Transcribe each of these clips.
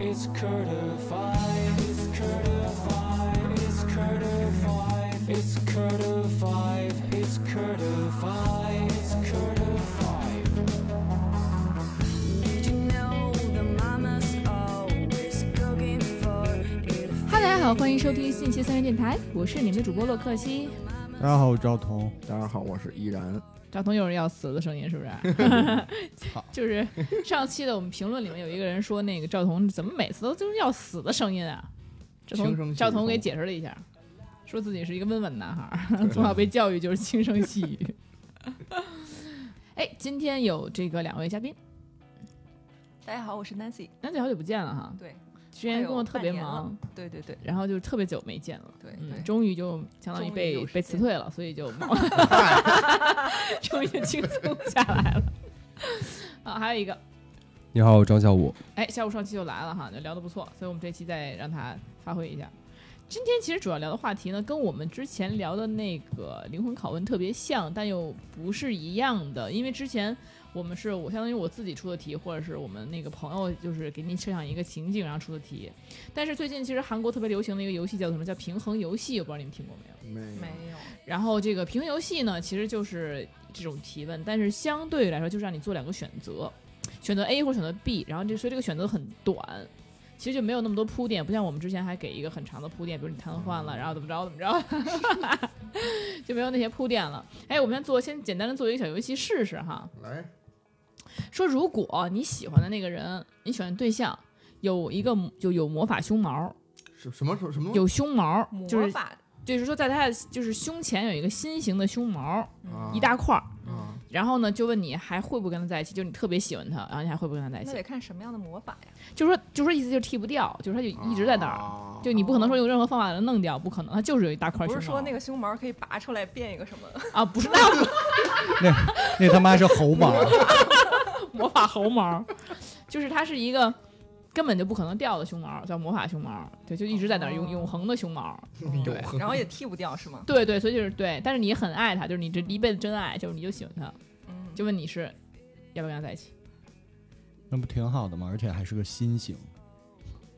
It's certified. It's certified. It's certified. It's certified. It's certified. It's certified. Did you know the mama's always cooking for it? 哈，大家好，欢迎收听信息三元电台，我是你们的主播洛克西。大家好，我是赵彤。大家好，我是依然。赵彤有人要死的声音，是不是？操就是 上期的我们评论里面有一个人说，那个赵彤怎么每次都就是要死的声音啊？赵彤赵彤给解释了一下，说自己是一个温文男孩儿，从小被教育就是轻声细语。哎，今天有这个两位嘉宾，大家好，我是 Nancy。Nancy 好久不见了哈，对之前工作特别忙，对对对然后就特别久没见了。对终于就相当于被被辞退了，所以就 终于轻松下来了。啊，还有一个，你好，我张小五。哎，下午上期就来了哈，就聊得不错，所以我们这期再让他发挥一下。今天其实主要聊的话题呢，跟我们之前聊的那个灵魂拷问特别像，但又不是一样的。因为之前我们是我相当于我自己出的题，或者是我们那个朋友就是给您设想一个情景然后出的题。但是最近其实韩国特别流行的一个游戏叫什么叫平衡游戏，我不知道你们听过没有。没没有然后这个平衡游戏呢，其实就是这种提问，但是相对来说就是让你做两个选择，选择 A 或者选择 B，然后就所以这个选择很短，其实就没有那么多铺垫，不像我们之前还给一个很长的铺垫，比如你瘫痪了，然后怎么着怎么着，就没有那些铺垫了。哎，我们先做先简单的做一个小游戏试试哈，来，说如果你喜欢的那个人，你喜欢的对象有一个就有魔法胸毛，什什么什么什么有胸毛，就是魔法就是说在他的就是胸前有一个心形的胸毛，啊一大块儿。嗯？然后呢，就问你还会不会跟他在一起？就是你特别喜欢他，然后你还会不会跟他在一起？那得看什么样的魔法呀？就说就说意思就是剃不掉，就是他就一直在那儿，啊就你不可能说用任何方法把它弄掉，不可能，他就是有一大块不胸毛。不是说那个胸毛可以拔出来变一个什么？啊，不是 那不 那那他妈是猴毛，魔法猴毛，就是他是一个根本就不可能掉的熊毛，叫魔法熊毛，对，就一直在那儿永哦永恒的熊毛。对然后也剃不掉是吗？对对，所以就是对，但是你很爱他，就是你这一辈子真爱，就是你就喜欢他，嗯，就问你是要不要跟他在一起。那不挺好的吗？而且还是个心形。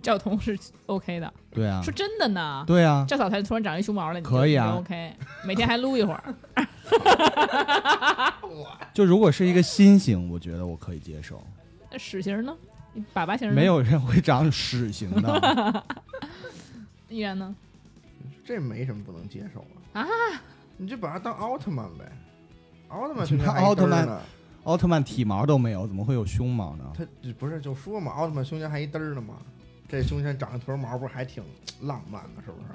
赵彤是 OK 的，对啊说，真的呢。对啊，赵嫂才突然长一胸毛了，你可以啊 OK，每天还撸一会儿。就如果是一个心形，我觉得我可以接受。那屎形呢？你粑粑型呢没有人会长屎型的。依然呢？这没什么不能接受的啊！你就把它当奥特曼呗，奥特曼奥特曼？奥特曼体毛都没有，怎么会有胸毛呢？他不是就说嘛，奥特曼胸前还一嘚儿呢嘛，这胸前长一坨毛，不是还挺 浪漫的，是不是？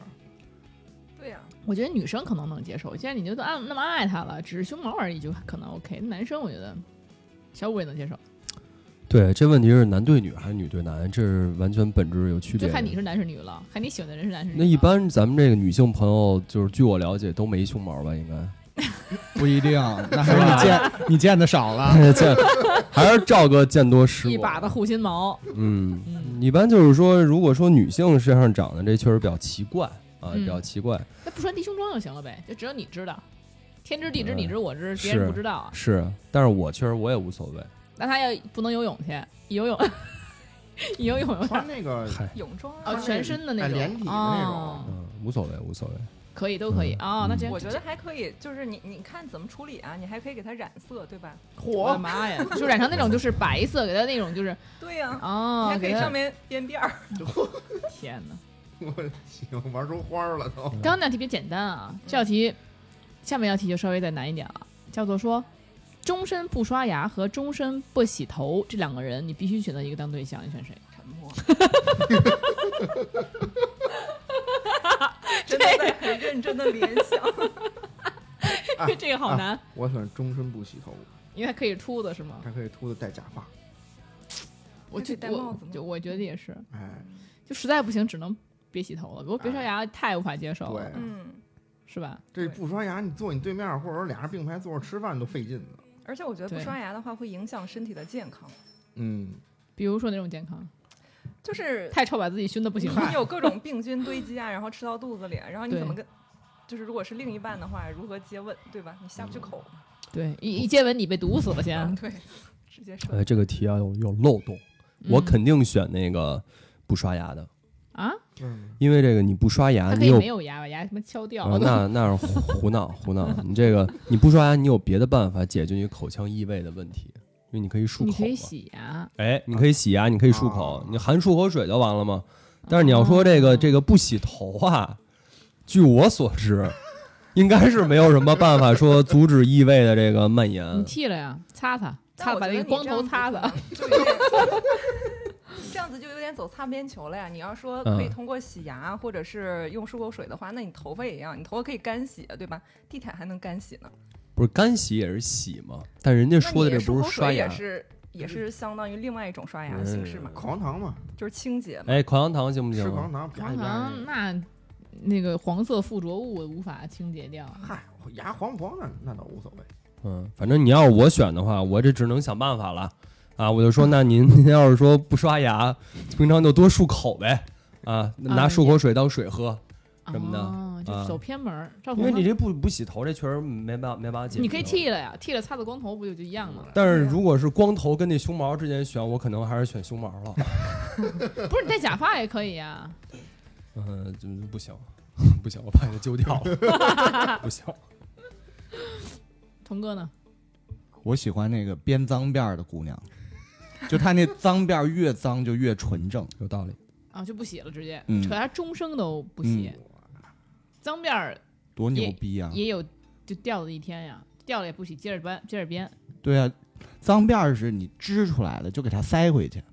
对呀，我觉得女生可能能接受，既然你就都爱那么爱他了，只是胸毛而已，就可能 OK。男生我觉得小五也能接受，对，这问题是男对女还是女对男，这是完全本质有区别。就看你是男是女了，看你喜欢的人是男是女。那一般咱们这个女性朋友，就是据我了解都没胸毛吧？应该 不一定，那还是你见 你见的少了。见还是赵哥见多识广。一把的护心毛，嗯，嗯，一般就是说，如果说女性身上长的这确实比较奇怪啊，嗯比较奇怪。那不穿低胸装就行了呗，就只有你知道，天知地知嗯你知我知，别人不知道啊。是，但是我确实我也无所谓。那他要不能游泳去，游泳，游泳有点穿那个嗨，泳装哦，啊，全身的那种，哎连体的那哦种，嗯，无所谓，无所谓。可以都可以嗯啊。那这我觉得还可以，就是你你看怎么处理啊？你还可以给它染色，对吧？我的妈呀，就染成那种就是白色，给他那种就是 对呀，你哦，给他还可以上面编辫儿。天哪！我行，玩出花儿了都。刚刚那道题比较简单啊，这道题下面一道题就稍微再难一点了，叫做说终身不刷牙和终身不洗头这两个人，你必须选择一个当对象，你选谁？沉默。真的在很认真的联想。这个好难，我喜欢终身不洗头，因为它可以秃子是吗？还可以秃子戴假发。我就还可以戴帽子就我觉得也是，哎，就实在不行只能别洗头了，不过别刷牙太无法接受了，对，嗯，是吧？这不刷牙，你坐你对面，或者说俩人并排坐着吃饭都费劲呢。而且我觉得不刷牙的话会影响身体的健康，嗯，比如说那种健康，就是太臭把自己熏的不行了你。有各种病菌堆积啊，然后吃到肚子里，然后你怎么跟，就是如果是另一半的话，如何接吻，对吧？你下不去口嘛，对，一一接吻你被毒死了先。对，直接射。哎，这个题啊有有漏洞，我嗯肯定选那个不刷牙的，啊，嗯，因为这个你不刷牙，你有没有牙，把牙他妈敲掉啊，那那是胡胡闹胡闹。你这个 你不刷牙，你有别的办法解决你口腔异味的问题，因为你可以漱口。你可以洗牙，哎，你可以洗牙，你可以漱口啊，你含漱口水就完了吗？但是你要说这个哦这个不洗头啊，据我所知，应该是没有什么办法说阻止异味的这个蔓延。你剃了呀，擦擦，擦把那个光头擦擦。这样子就有点走擦边球了呀。你要说可以嗯通过洗牙或者是用漱口水的话，那你头发也一样，你头发可以干洗，对吧？地毯还能干洗呢。不是干洗也是洗吗？但人家说的这不你漱口水是刷牙也。是也是相当于另外一种刷牙的形式嘛，口香糖嘛，就是清洁嘛。哎，口香糖行不行啊？吃口香糖，啪口香糖那那个黄色附着物无法清洁掉。嗨，牙黄不黄那那倒无所谓。嗯，反正你要是我选的话，我这只能想办法了啊！我就说，那您 您要是说不刷牙，平常就多漱口呗啊，拿啊漱口水当水喝，什么的哦，就啊走偏门儿。赵因为你这不不洗头，这确实没办法没办法解决。你可以。剃了呀，剃了擦的光头不就就一样吗？但是如果是光头跟那胸毛之间选，我可能还是选胸毛了。不是你戴假发也可以呀。嗯，就不行，不行，我怕给揪掉了，不行。童哥呢？我喜欢那个编脏辫儿的姑娘，就他那脏辫儿越脏就越纯正。有道理。啊，就不洗了，直接，嗯可他终生都不洗。脏辫儿多牛逼啊！也有就掉的一天呀，掉了也不洗，接着编，接着编。对啊，脏辫儿是你织出来的就给它塞回去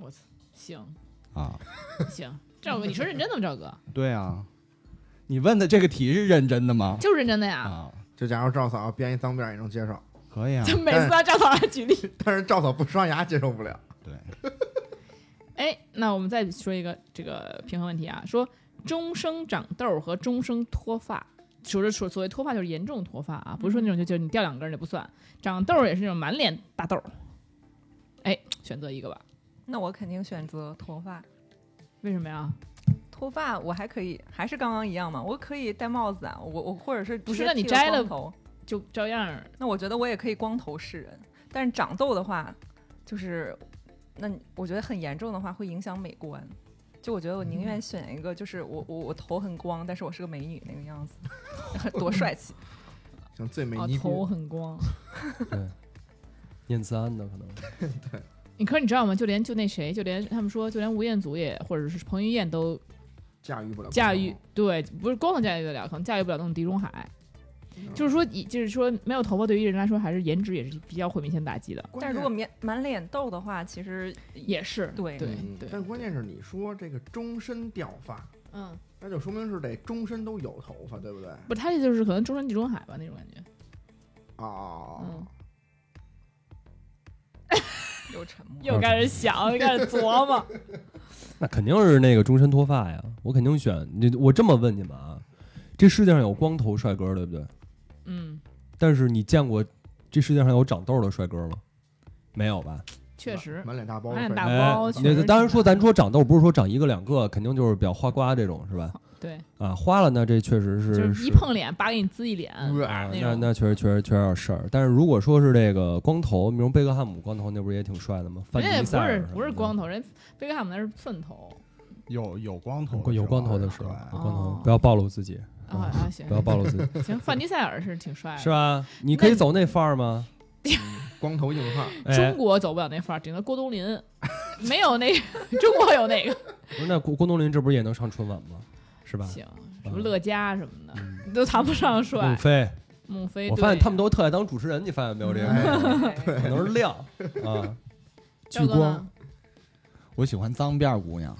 我操，行啊。行，赵哥，你说认真的吗？赵哥，对啊，你问的这个题是认真的吗？就是认真的呀。啊，就假如赵嫂编一脏辫儿也能接受，可以啊。就每次让赵嫂来举例。但是赵嫂不刷牙接受不了。对，哎，那我们再说一个这个平衡问题啊，说终生长痘儿和终生脱发。说是说所谓脱发就是严重脱发啊，不是说那种就就你掉两根儿就不算，长痘儿也是那种满脸大痘儿。哎，选择一个吧，那我肯定选择脱发。为什么呀？脱发我还可以，还是刚刚一样嘛，我可以戴帽子啊，我我或者是不是那你摘了光头，就照样。那我觉得我也可以光头示人。但是长痘的话，就是那我觉得很严重的话会影响美观。就我觉得我宁愿选一个，就是我我我头很光，但是我是个美女那个样子，多帅气。像最美啊，尼头，很光。对，念慈庵的可能。你可是你知道吗？就连就那谁，就连他们说，就连吴彦祖也，或者是彭于晏都驾驭不了。驾驭，对，不是光能驾驭得了，可能驾驭不了那种地中海。就是说，以就是说，没有头发对于人来说，还是颜值也是比较会明显打击的。但是如果面满脸痘的话，其实也是，对对嗯对，但关键是你说这个终身掉发，嗯，那就说明是得终身都有头发，对不对？不，他这就是可能终身地中海吧那种感觉。啊，嗯 又沉默。又开始想，又开始琢磨。那肯定是那个终身脱发呀，我肯定选。你我这么问你们啊，这世界上有光头帅哥，对不对？嗯，但是你见过这世界上有长痘的帅哥吗？没有吧？确实，满脸大包，满脸大包，那当然说，咱说长痘不是说长一个两个，肯定就是比较花瓜这种，是吧？对，啊，花了那，这确实是就是一碰脸，叭给你滋一脸。啊，那种那那确实确实确实有点事儿。但是如果说是这个光头，比如贝克汉姆光头，那不是也挺帅的吗？范人家也不是不是光头，人贝克汉姆那是寸头。有有光头有光头的时候，有光头哦不要暴露自己，啊啊，行，不要暴露自己，行，范迪塞尔是挺帅的，是吧？你可以走那范儿吗？光头硬汉，哎中，国走不了那范儿，顶多郭冬临，没有那 中国有那个不是那郭郭冬临这不是也能上春晚吗？是吧？行，什么乐嘉什么的你都谈不上帅孟。非，孟非，我发现他们都特爱当主持人，你发现没有？这个可能是亮啊，聚光我喜欢脏辫儿姑娘，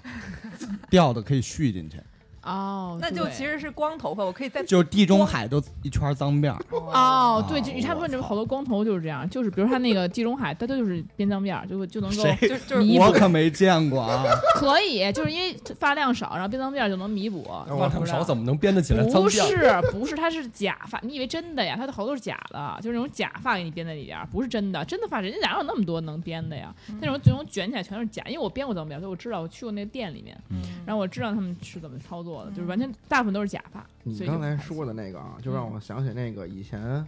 掉的可以续进去，哦，那就其实是光头发，我可以再就地中海都一圈脏辫儿。哦，对，就哦他们这我操好多光头就是这样，就是比如他那个地中海，他他就是编脏辫儿，就就能够谁就就是我可没见过啊！可以，就是因为发量少，然后编脏辫儿就能弥补。我发量少怎么能编得起来脏不？是不是，它是假发，你以为真的呀？它的好多是假的，就是那种假发给你编在里边，不是真的。真的发，人家哪有那么多能编的呀？那种这种卷起来全是假，因为我编过脏辫儿，所以我知道，我去过那个店里面，然后我知道他们是怎么操作的，就是完全大部分都是假发。你刚才说的那个啊，就让我想起那个以前，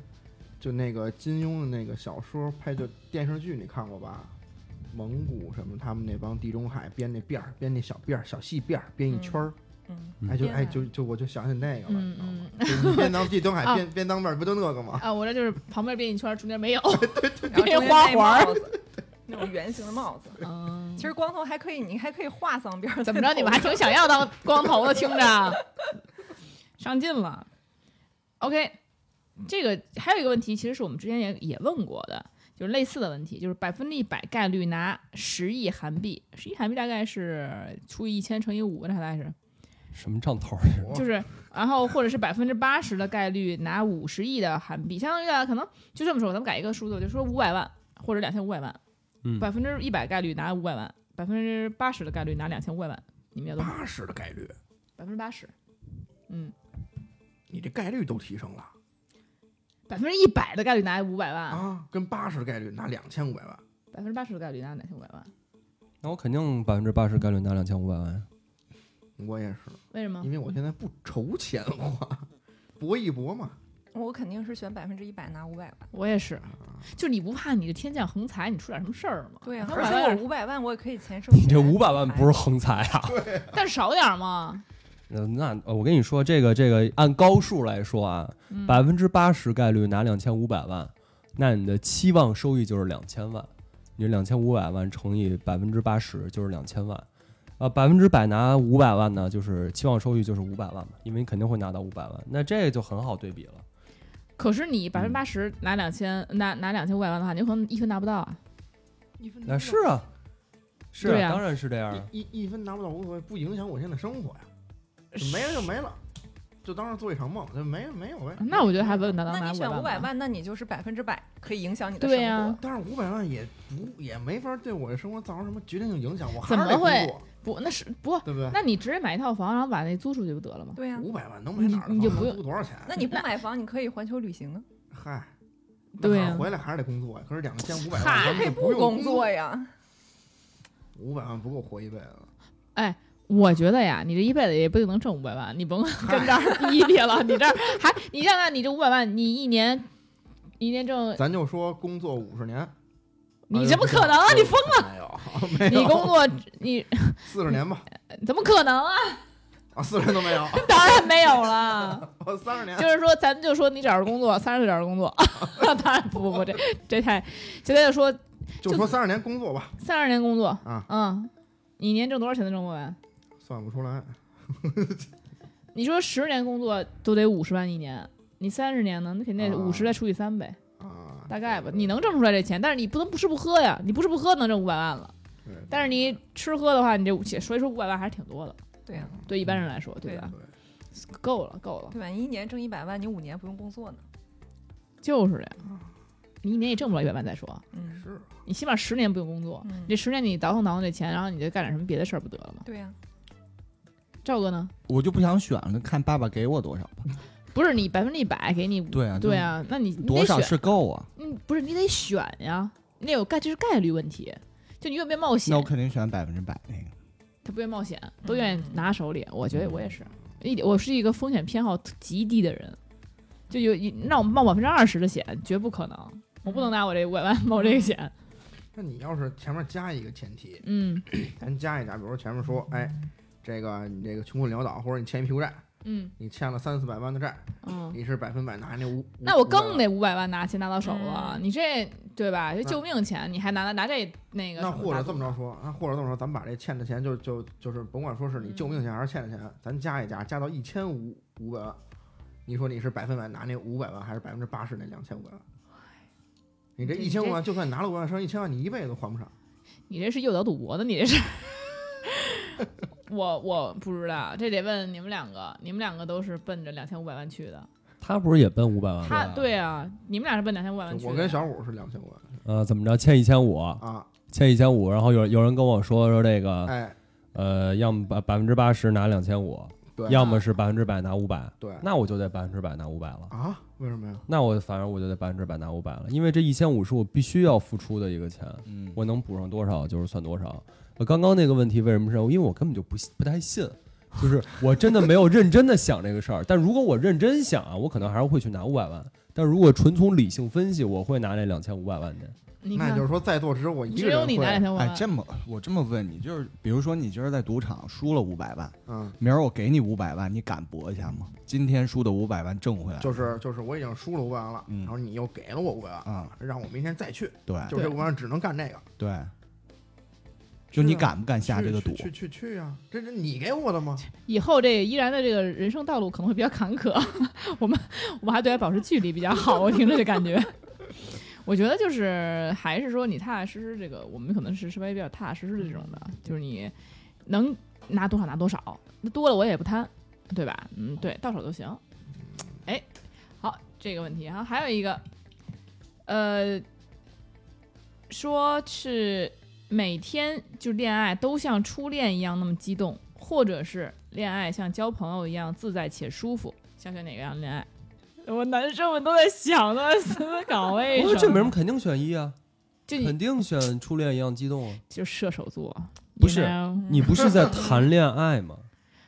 就那个金庸的那个小说拍的电视剧，你看过吧？蒙古什么他们那帮地中海编那辫儿，编那小辫儿、小细辫儿，编一圈儿，嗯，嗯哎就哎就就我就想起那个了，嗯你知道吗？就你编当地中海 啊编编当辫儿不就那个吗？啊，我这就是旁边编一圈，中间没有。然后中间戴花环儿 那种圆形的帽子。嗯其实光头还可以，你还可以画丧辫儿。怎么着？你们还挺想要当光头的，听着，上进了。OK，这个还有一个问题，其实是我们之前也也问过的，就是类似的问题，就是百分之一百概率拿十亿韩币，十亿韩币大概是除以一千乘以五，那大概是什么账头儿？就是，然后或者是百分之八十的概率拿五十亿的韩币，相当于啊，可能就这么说，咱们改一个数字，就说五百万或者两千五百万，嗯，百分之一百概率拿五百万，百分之八十的概率拿两千五百万，你们要多少？八十的概率，百分之八十，嗯，你这概率都提升了百分之一百的概率拿五百万，啊，跟八十的概率拿两千五百万，百分之八十的概率拿两千五百万，那我肯定百分之八十概率拿两千五百万呀。我也是，为什么因？为我现在不愁钱花，搏一搏嘛。我肯定是选百分之一百拿五百万。我也是，就你不怕你的天降横财，你出点什么事儿吗？对呀、那而且500万我五百万我也可以钱 收你。这五百万不是横财啊？对但少点儿嘛，呃那呃我跟你说，这个这个按高数来说啊，嗯百分之八十概率拿两千五百万，那你的期望收益就是两千万，你两千五百万乘以百分之八十就是两千万，啊，百分之百拿五百万呢，就是期望收益就是五百万嘛，因为你肯定会拿到五百万，那这个就很好对比了。可是你百分之八十拿两千拿拿两千五百万的话，你有可能一分拿不到啊。一分那是啊，是啊，当然是这样一一分拿不到无所谓，不影响我现在生活呀，没了就没了，就当是做一场梦，就没没有呗。那我觉得还稳稳当当那你选五。百万，那你就是百分之百可以影响你的生对呀活。但是五百万也不也没法对我的生活造成什么决定性影响，我还是得怎么会工作，不，那是不，对不对？那你直接买一套房，然后把那租出去不得了吗？对呀、五百万能买哪儿的房能你你就不用租多少钱？那你不买房，你可以环球旅行啊，嗨，对呀呀，回来还是得工作呀。可是两千五百万，可以不用工作，呀。五百万不够活一辈子。我觉得呀，你这一辈子也不一定能挣五百万，你甭 跟这儿逼逼了。你这儿还，你想想，你这五百万，你一年一年挣，咱就说工作五十年，你怎么可能啊？你疯了？没有，没有，你工作你 四十年吧？怎么可能啊？啊，四十年都没有，当然没有了。我三十年。就是说，咱就说你找着工作，三十岁找着工作，当然不不不，这这太，现在就说就说三十年工作吧，三十年工作，啊，嗯，你一年挣多少钱能挣五百万？算不出来。你说十年工作都得五十万一年，你三十年呢？那肯定啊五十再除以三呗，啊，大概吧。你能挣出来这钱，但是你不能不吃不喝呀，你不吃不喝能挣五百万了。但是你吃喝的话，你这所以说五百万还是挺多的，对呀、对一般人来说，对吧？够了，够了，对吧？你一年挣一百万，你五年不用工作呢。就是这样。你一年也挣不了一百万再说，嗯是你起码十年不用工作，嗯你，这十年你倒腾倒腾这钱，然后你就干点什么别的事儿不得了吗？对呀、赵哥呢？我就不想选了，看爸爸给我多少吧。不是你百分之一百给你，对啊，对，啊，那你你多少，是够啊？嗯，不是你得选呀，那有概这是概率问题，就你愿不愿意冒险那我？肯定选百分之百那个。他不愿意冒险，都愿意嗯拿手里。我觉得我也是，一我是一个风险偏好极低的人，就有一让我冒百分之二十的险，绝不可能。我不能拿我这五百万冒这个险。那你要是前面加一个前提，嗯咱加一加，比如说前面说，哎，这个你这个穷困潦倒，或者你欠一屁股债，嗯你欠了三四百万的债，嗯，你是百分百拿那五，那我更得五百万拿钱拿到手了。嗯你这对吧？这救命钱，你还拿拿这那个那或者这么着说，那或者这么说，咱们把这欠的钱就就就是甭管说是你救命钱还是欠的钱，咱加一加，加到一千五五百万，你说你是百分百拿那五百万，还是百分之八十那两千五百万？你这这一千五万，就算你拿了五万，剩一千万，你一辈子都还不上。你这是诱导赌博的，你这是。我我不知道，这得问你们两个，你们两个都是奔着两千五百万去的。他不是也奔五百万吗？他对啊，你们俩是奔两千五百万去的。我跟小五是两千五万呃，怎么着，欠一千五，啊，欠一千五，然后有有人跟我说说这个，哎，呃，要么百百分之八十拿两千五，对，要么是百分之百拿五百，对那我就得百分之百拿五百了。啊，为什么呀？那我反正我就得百分之百拿五百了，因为这一千五是我必须要付出的一个钱，嗯，我能补上多少就是算多少。呃，刚刚那个问题为什么是？因为我根本就不不太信，就是我真的没有认真的想这个事儿。但如果我认真想啊，我可能还是会去拿五百万。但如果纯从理性分析，我会拿那两千五百万的。那就是说在座只有我一个人只有你拿两会，哎，千五百万，这么我这么问你，就是比如说你今儿在赌场输了五百万，嗯，明儿我给你五百万，你敢搏一下吗？今天输的五百万挣回来，就是就是我已经输了五百万了，嗯然后你又给了我五百万，嗯，让我明天再去，对就这五百万只能干这个。对，就你敢不敢下这个赌？去去去去呀！这是你给我的吗？以后这依然的这个人生道路可能会比较坎坷，我们我们还对他保持距离比较好。我听着这感觉，我觉得就是还是说你踏踏实实，这个我们可能是稍微比较踏踏实实的这种的，就是你能拿多少拿多少，那多了我也不贪，对吧？嗯，对，到手就行。哎，好，这个问题哈，还有一个，呃，说是每天就恋爱都像初恋一样那么激动，或者是恋爱像交朋友一样自在且舒服，想选哪个样恋爱？我男生们都在想，都在思考为什么？我说这没什么，肯定选一啊，就肯定选初恋一样激动啊。就射手座，不是你不是在谈恋爱吗？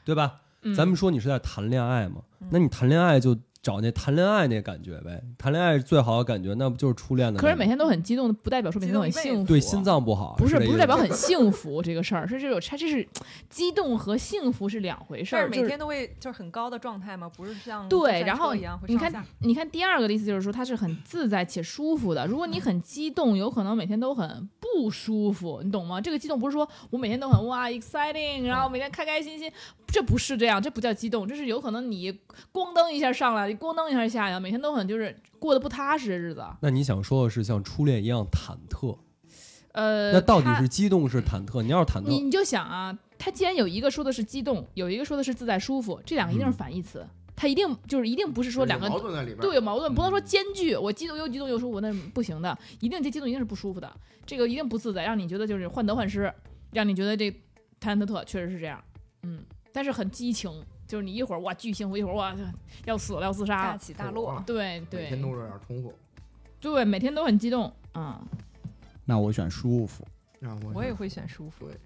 对吧？嗯咱们说你是在谈恋爱吗，那你谈恋爱就找那谈恋爱那感觉呗。谈恋爱是最好的感觉，那不就是初恋的？可是每天都很激动，不代表说每天都很幸福。对心脏不好，不是不是代表很幸福这个事儿，是这种它这是激动和幸福是两回事儿。但是每天都会就是很高的状态吗？不是像对，然后一样会你看，你看第二个的意思就是说，它是很自在且舒服的。如果你很激动，有可能每天都很不舒服，你懂吗？这个激动不是说我每天都很哇 exciting，然后每天开开心心，这不是这样，这不叫激动，这是有可能你咣当一下上来，咣当一下下来，每天都很就是过得不踏实的日子。那你想说的是像初恋一样忐忑？呃，那到底是激动是忐忑？你要是忐忑，你你就想啊，他既然有一个说的是激动，有一个说的是自在舒服，这两个一定是反义词，他一定就是一定不是说两个有矛盾在里边。对，有矛盾，不能说兼具。我激动又激动又舒服，那不行的。一定这激动一定是不舒服的，这个一定不自在，让你觉得就是患得患失，让你觉得这忐忑，确实是这样。嗯，但是很激情，就是你一会儿哇巨幸福，一会儿哇要死了要自杀大了。起大落。对每对天都这样重复。对，每天都很激动。嗯，那我选舒服。啊，我我也会选舒服对，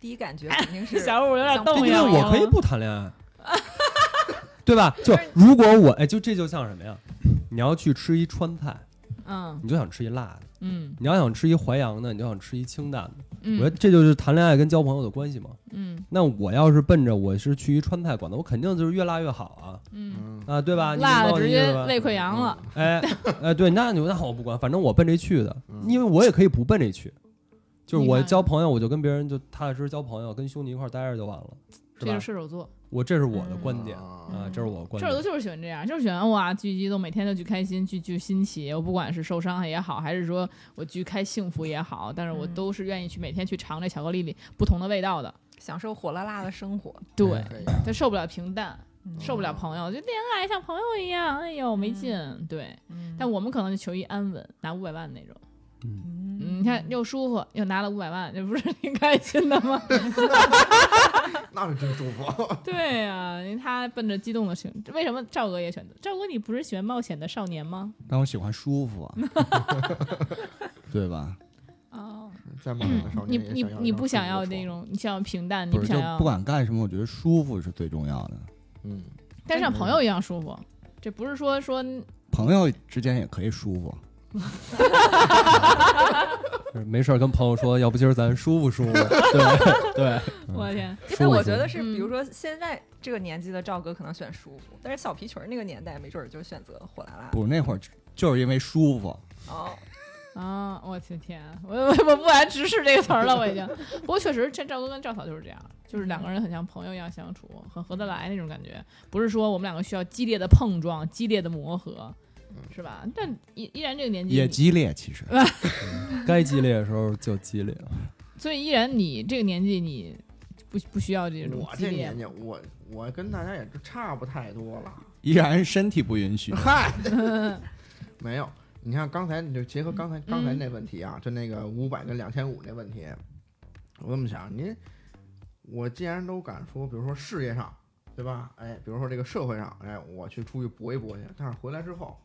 第一感觉肯定是 小五有点像因为动摇了。我可以不谈恋爱，对吧？就如果我哎，就这就像什么呀？你要去吃一川菜，嗯。你就想吃一辣的；嗯。你要想吃一淮扬的，你就想吃一清淡的。嗯，我觉得这就是谈恋爱跟交朋友的关系嘛。嗯。那我要是奔着我是去一川菜馆子，我肯定就是越辣越好啊。嗯，嗯，啊，对吧？你辣的我直接胃溃疡了。哎 哎，对，那你那我不管，反正我奔这去的，嗯。因为我也可以不奔这去，就是我交朋友，我就跟别人就踏踏实实交朋友，跟兄弟一块儿待着就完了，是吧？这就是？射手座，我这是我的观点啊啊，这是我的观点。射手座就是喜欢这样，就是喜欢哇巨激动，每天都巨开心，巨巨新奇。我不管是受伤害也好，还是说我巨开幸福也好，但是我嗯都是愿意去每天去尝这巧克力里不同的味道的。享受火辣辣的生活。对，他受不了平淡，嗯受不了朋友，就恋爱像朋友一样，哎呦没劲。对，嗯但我们可能就求一安稳，拿五百万那种。嗯，嗯，你看又舒服，又拿了五百万，这不是挺开心的吗？那是真舒服。对呀、因为他奔着激动的情，为什么赵哥也选择？赵哥，你不是喜欢冒险的少年吗？但我喜欢舒服啊，对吧？哦，在冒险的少你你年也想要一你不想要那种，你想要平淡，你不想要不，管干什么，我觉得舒服是最重要的。嗯，但是像朋友一样舒服。这不是说说朋友之间也可以舒服，没事儿跟朋友说，要不今儿咱舒服舒服，对对，我的天，因为我觉得是，嗯比如说现在这个年纪的赵哥可能选舒服，但是小皮裙儿那个年代没准儿就选择火辣辣的。不，那会儿就是因为舒服。哦，啊！我的天，我我我不敢直视这个词儿了，我已经。不过确实，这赵哥跟赵嫂就是这样，就是两个人很像朋友一样相处，很合得来那种感觉。不是说我们两个需要激烈的碰撞、激烈的磨合，是吧？但依依然这个年纪，也激烈，其实 该激烈的时候就激烈。所以依然你这个年纪，你不不需要这种我这年。纪，我我跟大家也是差不太多了。依然身体不允许。嗨，没有。你看刚才，你就结合刚才刚才嗯那问题啊，就那个五百跟两千五那问题，我这么想，您我既然都敢说，比如说事业上，对吧？哎，比如说这个社会上，哎，我去出去搏一搏去，但是回来之后，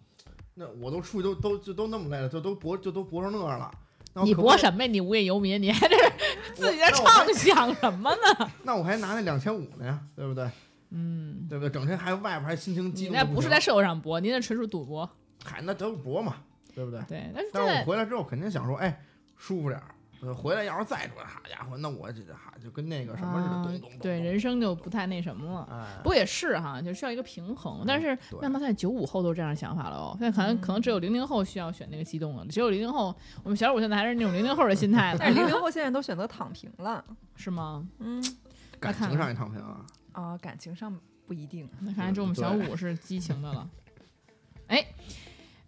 那我都出去都都就都那么累了，就都搏就都搏成那样了。那你可可以搏什么呀？你无业游民，你还这 自己在畅想什么呢？那我还拿那两千五呢呀，对不对？嗯，对不对？整天还外边还心情激你动。那不是在社会上搏，您那纯属赌博。嗨，那都是搏嘛。对不对？对，但是但是我回来之后肯定想说，哎，舒服点儿。呃回来要是再说，好家伙，那我这哈就跟那个什么似的，啊咚咚咚。对人生就不太那什么了。哎，不过也是哈，就需要一个平衡。但是对慢慢现在九五后都是这样想法了哦，现在可能可能只有零零后需要选那个激动了，只有零零后，我们小五现在还是那种零零后的心态呢，但是零零后现在都选择躺平了，是吗？嗯 感情上也躺平啊。啊，感情上不一定。那看来这我们小五是激情的了。哎，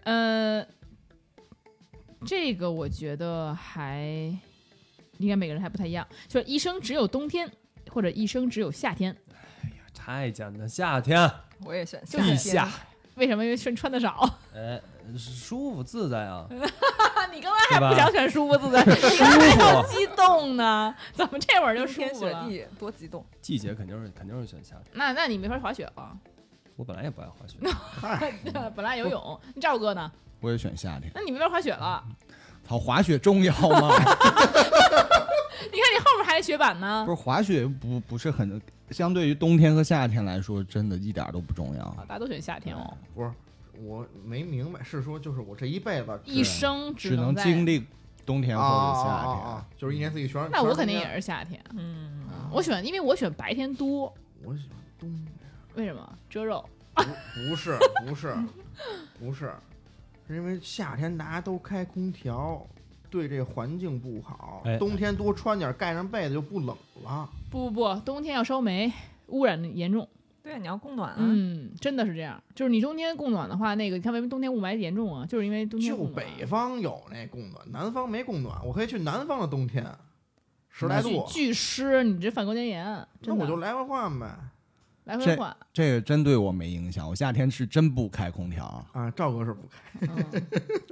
呃，这个我觉得还应该每个人还不太一样，就是一生只有冬天，或者一生只有夏天。哎呀太简单，夏天，我也选就夏天地下，为什么？因为穿穿的少。哎，舒服自在啊，你刚才还不想选舒服自在，你刚才还要。激动呢，怎么这会儿就舒服了？雪地多激动。季节肯定是肯定是选夏天，那那你没法滑雪了，我本来也不爱滑雪，嗨，本来游泳，你赵哥呢？我也选夏天。那你没法滑雪了。操，滑雪重要吗？你看你后面还是雪板呢 不。是滑雪不不是很，相对于冬天和夏天来说，真的一点儿都不重要啊，。大家都选夏天哦，不是，我没明白，是说就是我这一辈子一生只能在经。历冬天啊或者啊夏啊啊，就是一年四季全。那我肯定也是夏天。嗯，我选，因为我选白天多，我喜欢冬天。为什么？遮肉。不不是不是不是，是因为夏天大家都开空调，对这环境不好。哎冬天多穿点，盖上被子就不冷了。不不不，冬天要烧煤，污染的严重。对，你要供暖啊。嗯，真的是这样。就是你冬天供暖的话，那个你看为什么冬天雾霾严重啊？就是因为冬天就供暖北方有那供暖，南方没供暖。我可以去南方的冬天，十来度，巨巨湿，你这反关节炎，那真我就来回换呗。这来回换。这个真对我没影响。我夏天是真不开空调，啊，赵哥是不开，嗯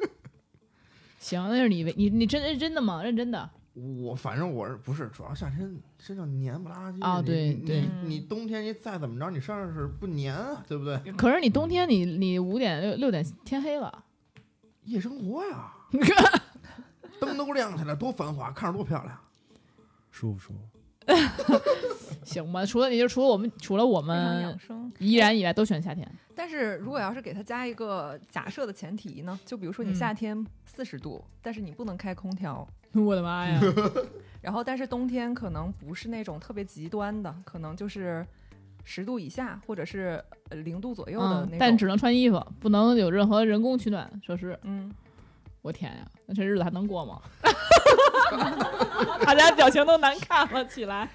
行，那是你你你真认真的吗？认真的。我反正我是不是主要夏天身上黏不拉几的啊对对你你冬天你再怎么着，你身上是不黏啊，对不对？可是你冬天你你五点六六点天黑了，夜生活呀，灯都亮起来，多繁华，看着多漂亮。舒服舒服。行吧？除了你就除了我们除了我们。依然以外都选夏天。但是如果要是给它加一个假设的前提呢？就比如说你嗯夏天四十度，但是你不能开空调，我的妈呀！然后但是冬天可能不是那种特别极端的，可能就是十度以下或者是呃零度左右的那种。，嗯但只能穿衣服，不能有任何人工取暖设施。嗯，我天呀，那这日子还能过吗？大家表情都难看了起来。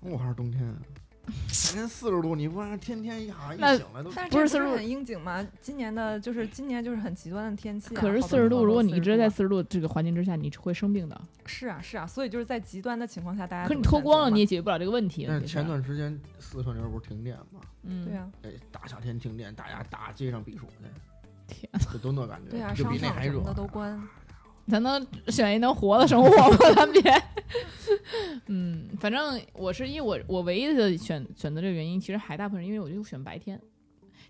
我 还是冬天，今天四十度，你不然天天一哈一醒来都但是不是四十度很应景吗？今年的就是今年就是很极端的天气、啊。可是四十度，如果你一直在四十度这个环境之下，你会生病的。是啊是啊，所以就是在极端的情况下，大家可你脱光了，你也解决不了这个问题。但是前段时间四川那边不是停电吗？嗯，对啊，哎，大夏天停电，大家大街上避暑去，天，就都那感觉，对啊，就商比那还热场什么。的都关。咱能选一能活的生活吗？咱别。嗯，反正我是因为我我唯一的选选择这个原因，其实还大部分是因为我就选白天。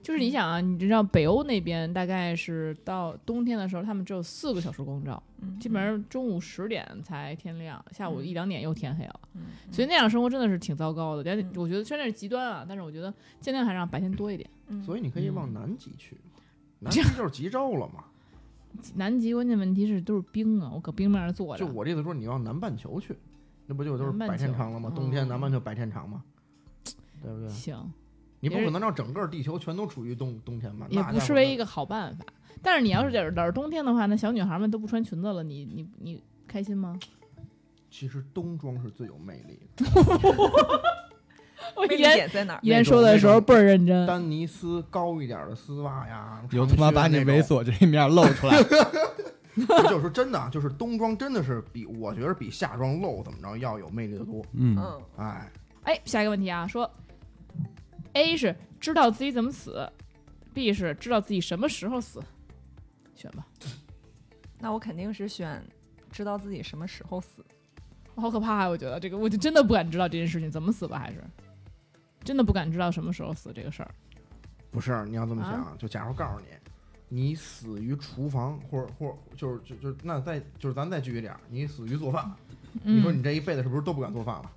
就是你想啊，你知道北欧那边大概是到冬天的时候，他们只有四个小时光照，嗯，基本上中午十点才天亮，下午嗯一两点又天黑了。所以那样生活真的是挺糟糕的。但是嗯我觉得虽然是极端啊，但是我觉得尽量还让白天多一点。嗯所以你可以往嗯南极去，南极就是极昼了嘛。南极关键问题是都是冰啊，我搁冰面上坐着就。我这意思说，你往南半球去，那不就都是白天长了吗？嗯冬天南半球白天长吗？对不对？行，你不可能让整个地球全都处于冬冬天吧？也不失为一个好办法。但是你要是在这儿冬天的话，那小女孩们都不穿裙子了，你你你开心吗？其实冬装是最有魅力的。我一言点在哪儿？说的时候倍儿认真。丹尼斯高一点的丝袜呀，有他妈把你猥猥琐，这一面露出来。就是说真的啊，就是冬装真的是比我觉得比夏装露怎么着要有魅力的多。嗯，嗯，哎，哎，下一个问题啊，说 A 是知道自己怎么死，B 是知道自己什么时候死，选吧。那我肯定是选知道自己什么时候死。好可怕啊、我觉得这个，我就真的不敢知道这件事情怎么死吧，还是真的不敢知道什么时候死这个事儿。不是，你要这么想，啊就假如告诉你，你死于厨房，或者或者就是就就那再就是咱再具体点儿，你死于做饭，你说嗯你这一辈子是不是都不敢做饭了？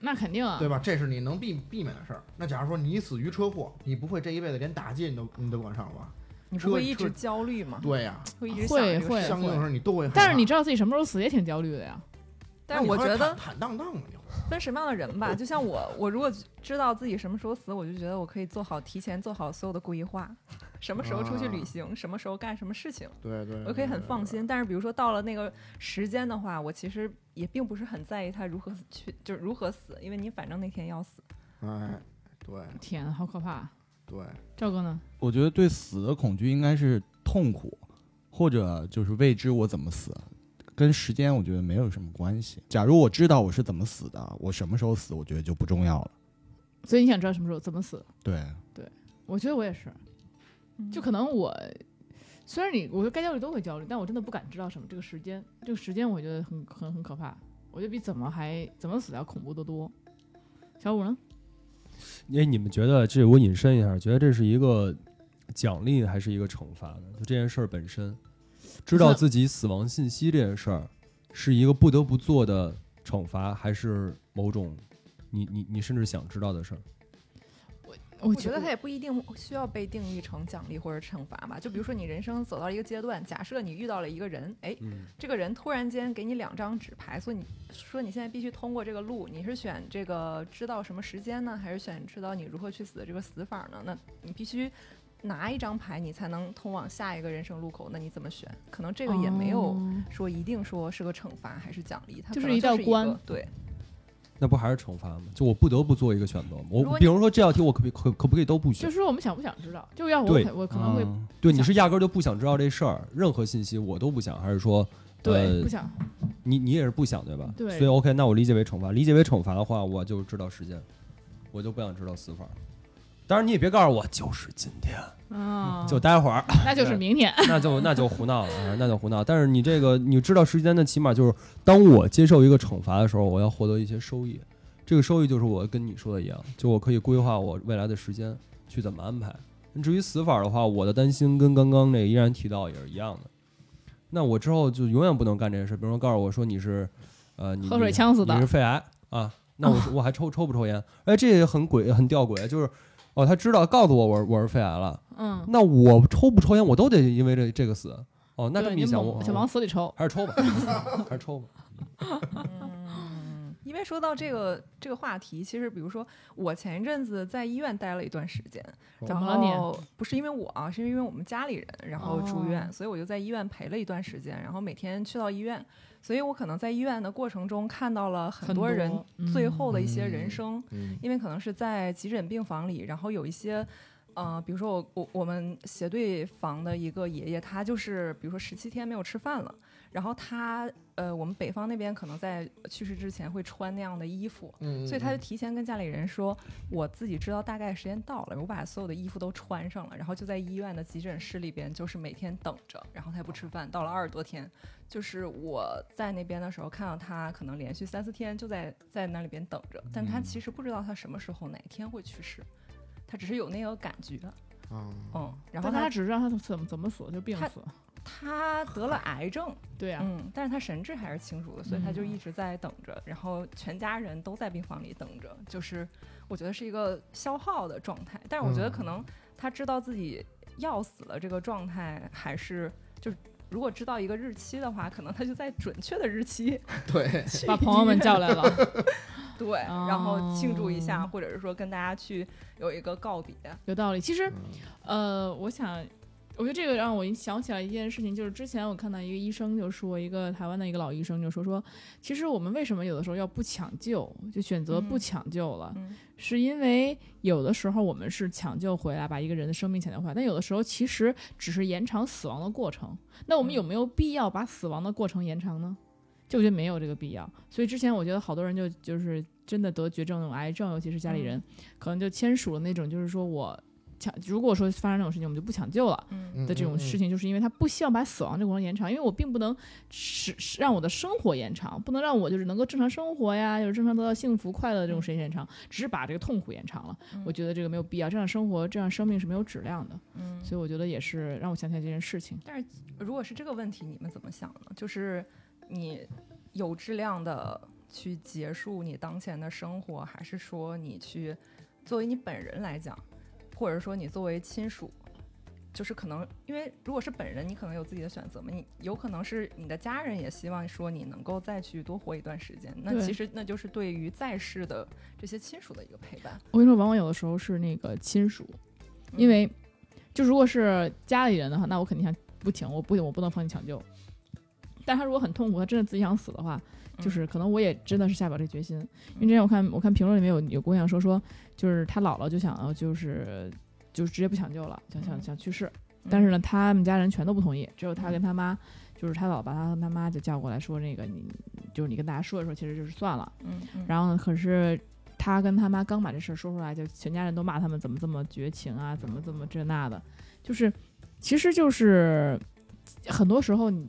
那肯定啊，对吧？这是你能避避免的事儿。那假如说你死于车祸，你不会这一辈子连打街你都你都不敢上了吧？你会一直焦虑吗？对呀，会一直会相应的时候你都会。但是你知道自己什么时候死也挺焦虑的呀。但是我觉得坦坦荡荡的就分什么样的人吧，就像我，我如果知道自己什么时候死，我就觉得我可以做好提前做好所有的规划，什么时候出去旅行，什么时候干什么事情，对对，我可以很放心。但是比如说到了那个时间的话，我其实也并不是很在意他如何去，就是如何死，因为你反正那天要死。对。哎，对天啊，好可怕！对，赵哥呢？我觉得对死的恐惧应该是痛苦，或者就是未知我怎么死，跟时间我觉得没有什么关系。假如我知道我是怎么死的，我什么时候死，我觉得就不重要了。所以你想知道什么时候怎么死？对对，我觉得我也是，就可能我虽然你我觉得该焦虑都会焦虑，但我真的不敢知道什么这个时间，这个时间我觉得很很很可怕，我觉得比怎么还怎么死要恐怖得多。小五呢？哎，你们觉得这我引申一下，觉得这是一个奖励还是一个惩罚呢？就这件事儿本身，知道自己死亡信息这件事儿，是一个不得不做的惩罚，还是某种你你你甚至想知道的事儿？我我觉得它也不一定需要被定义成奖励或者惩罚吧。就比如说你人生走到一个阶段，假设你遇到了一个人，哎，嗯这个人突然间给你两张纸牌，说你说你现在必须通过这个路，你是选这个知道什么时间呢，还是选知道你如何去死的这个死法呢？那你必须拿一张牌，你才能通往下一个人生路口。那你怎么选？可能这个也没有哦说一定说是个惩罚还是奖励，它就是一道关对，那不还是惩罚吗？就我不得不做一个选择吗？我比如说这道题我可不可可可不可以都不选就？是说我们想不想知道？就要我我可能会嗯对，你是压根儿就不想知道这事儿，任何信息我都不想，还是说，对呃不想你你也是不想对吧？对所以 OK，那我理解为惩罚。理解为惩罚的话，我就知道时间，我就不想知道死法。当然你也别告诉我就是今天，啊，就待会儿，那就是明天。那就那就胡闹了，啊那就胡闹。但是你这个你知道时间的，起码就是当我接受一个惩罚的时候，我要获得一些收益。这个收益就是我跟你说的一样，就我可以规划我未来的时间去怎么安排。至于死法的话，我的担心跟刚刚那个依然提到也是一样的。那我之后就永远不能干这件事。比如说告诉我说你是，呃，你喝水你呛死的你是肺癌啊，那我说我还抽抽不抽烟？哎，这也很鬼很吊诡，就是哦，他知道告诉我我是我是肺癌了，嗯，那我抽不抽烟我都得因为这这个死。哦，那这么一想，我猛就往死里抽。还是抽吧，还是抽吧。嗯，因为说到这个这个话题，其实比如说我前一阵子在医院待了一段时间，然怎么了你后不是因为我啊，是因为我们家里人，然后住院，哦所以我就在医院陪了一段时间，然后每天去到医院，所以我可能在医院的过程中看到了很很多人最后的一些嗯人生，嗯因为可能是在急诊病房里，然后有一些。呃，比如说我我我们斜对房的一个爷爷，他就是比如说十七天没有吃饭了，然后他呃，我们北方那边可能在去世之前会穿那样的衣服，嗯，所以他就提前跟家里人说，我自己知道大概时间到了，我把所有的衣服都穿上了，然后就在医院的急诊室里边，就是每天等着，然后他也不吃饭，到了二十多天，就是我在那边的时候看到他可能连续三四天就在在那里边等着，但他其实不知道他什么时候哪天会去世，他只是有那个感觉，啊，嗯，然后他他只知道他怎么怎么死，就病他死。他得了癌症，对啊，嗯，但是他神志还是清楚的，所以他就嗯一直在等着，然后全家人都在病房里等着，就是我觉得是一个消耗的状态。但是我觉得可嗯能他知道自己要死了这个状态，还是就是如果知道一个日期的话，可能他就在准确的日期对，把朋友们叫来了。对，然后庆祝一下，哦或者是说跟大家去有一个告别。有道理。其实，嗯呃，我想，我觉得这个让我想起来一件事情，就是之前我看到一个医生就说，一个台湾的一个老医生就说说，其实我们为什么有的时候要不抢救，就选择不嗯抢救了，嗯是因为有的时候我们是抢救回来，把一个人的生命抢救回来，但有的时候其实只是延长死亡的过程。那我们嗯有没有必要把死亡的过程延长呢？就我觉得没有这个必要。所以之前我觉得好多人就就是真的得绝症那种癌症，尤其是家里人，嗯可能就签署了那种就是说我抢，如果说发生这种事情，我们就不抢救了。嗯的这种事情，就是因为他不希望把死亡这个过程延长，因为我并不能使使让我的生活延长，不能让我就是能够正常生活呀，就是正常得到幸福快乐这种时间延长，只是把这个痛苦延长了。嗯我觉得这个没有必要，这样生活这样生命是没有质量的，嗯所以我觉得也是让我想起来这件事情。但是如果是这个问题，你们怎么想呢？就是你有质量的去结束你当前的生活，还是说你去作为你本人来讲，或者说你作为亲属就是可能因为如果是本人，你可能有自己的选择嘛，你有可能是你的家人也希望说你能够再去多活一段时间，那其实那就是对于在世的这些亲属的一个陪伴。我跟你说，往往有的时候是那个亲属，因为就如果是家里人的话，那我肯定想不停，我不行，我不能放弃抢救。但他如果很痛苦，他真的自己想死的话，嗯就是可能我也真的是下不了这决心。因为之前我看我看评论里面有有姑娘说说，就是她姥姥就想要就是就是直接不抢救了，想想嗯。想去世，嗯。但是呢，他们家人全都不同意，只有他跟他妈，就是他姥把他和他妈就叫过来说，那个你就是你跟大家说一说，其实就是算了。嗯嗯，然后呢，可是他跟他妈刚把这事儿说出来，就全家人都骂他们怎么这么绝情啊，怎么这么这那的，就是其实就是很多时候你。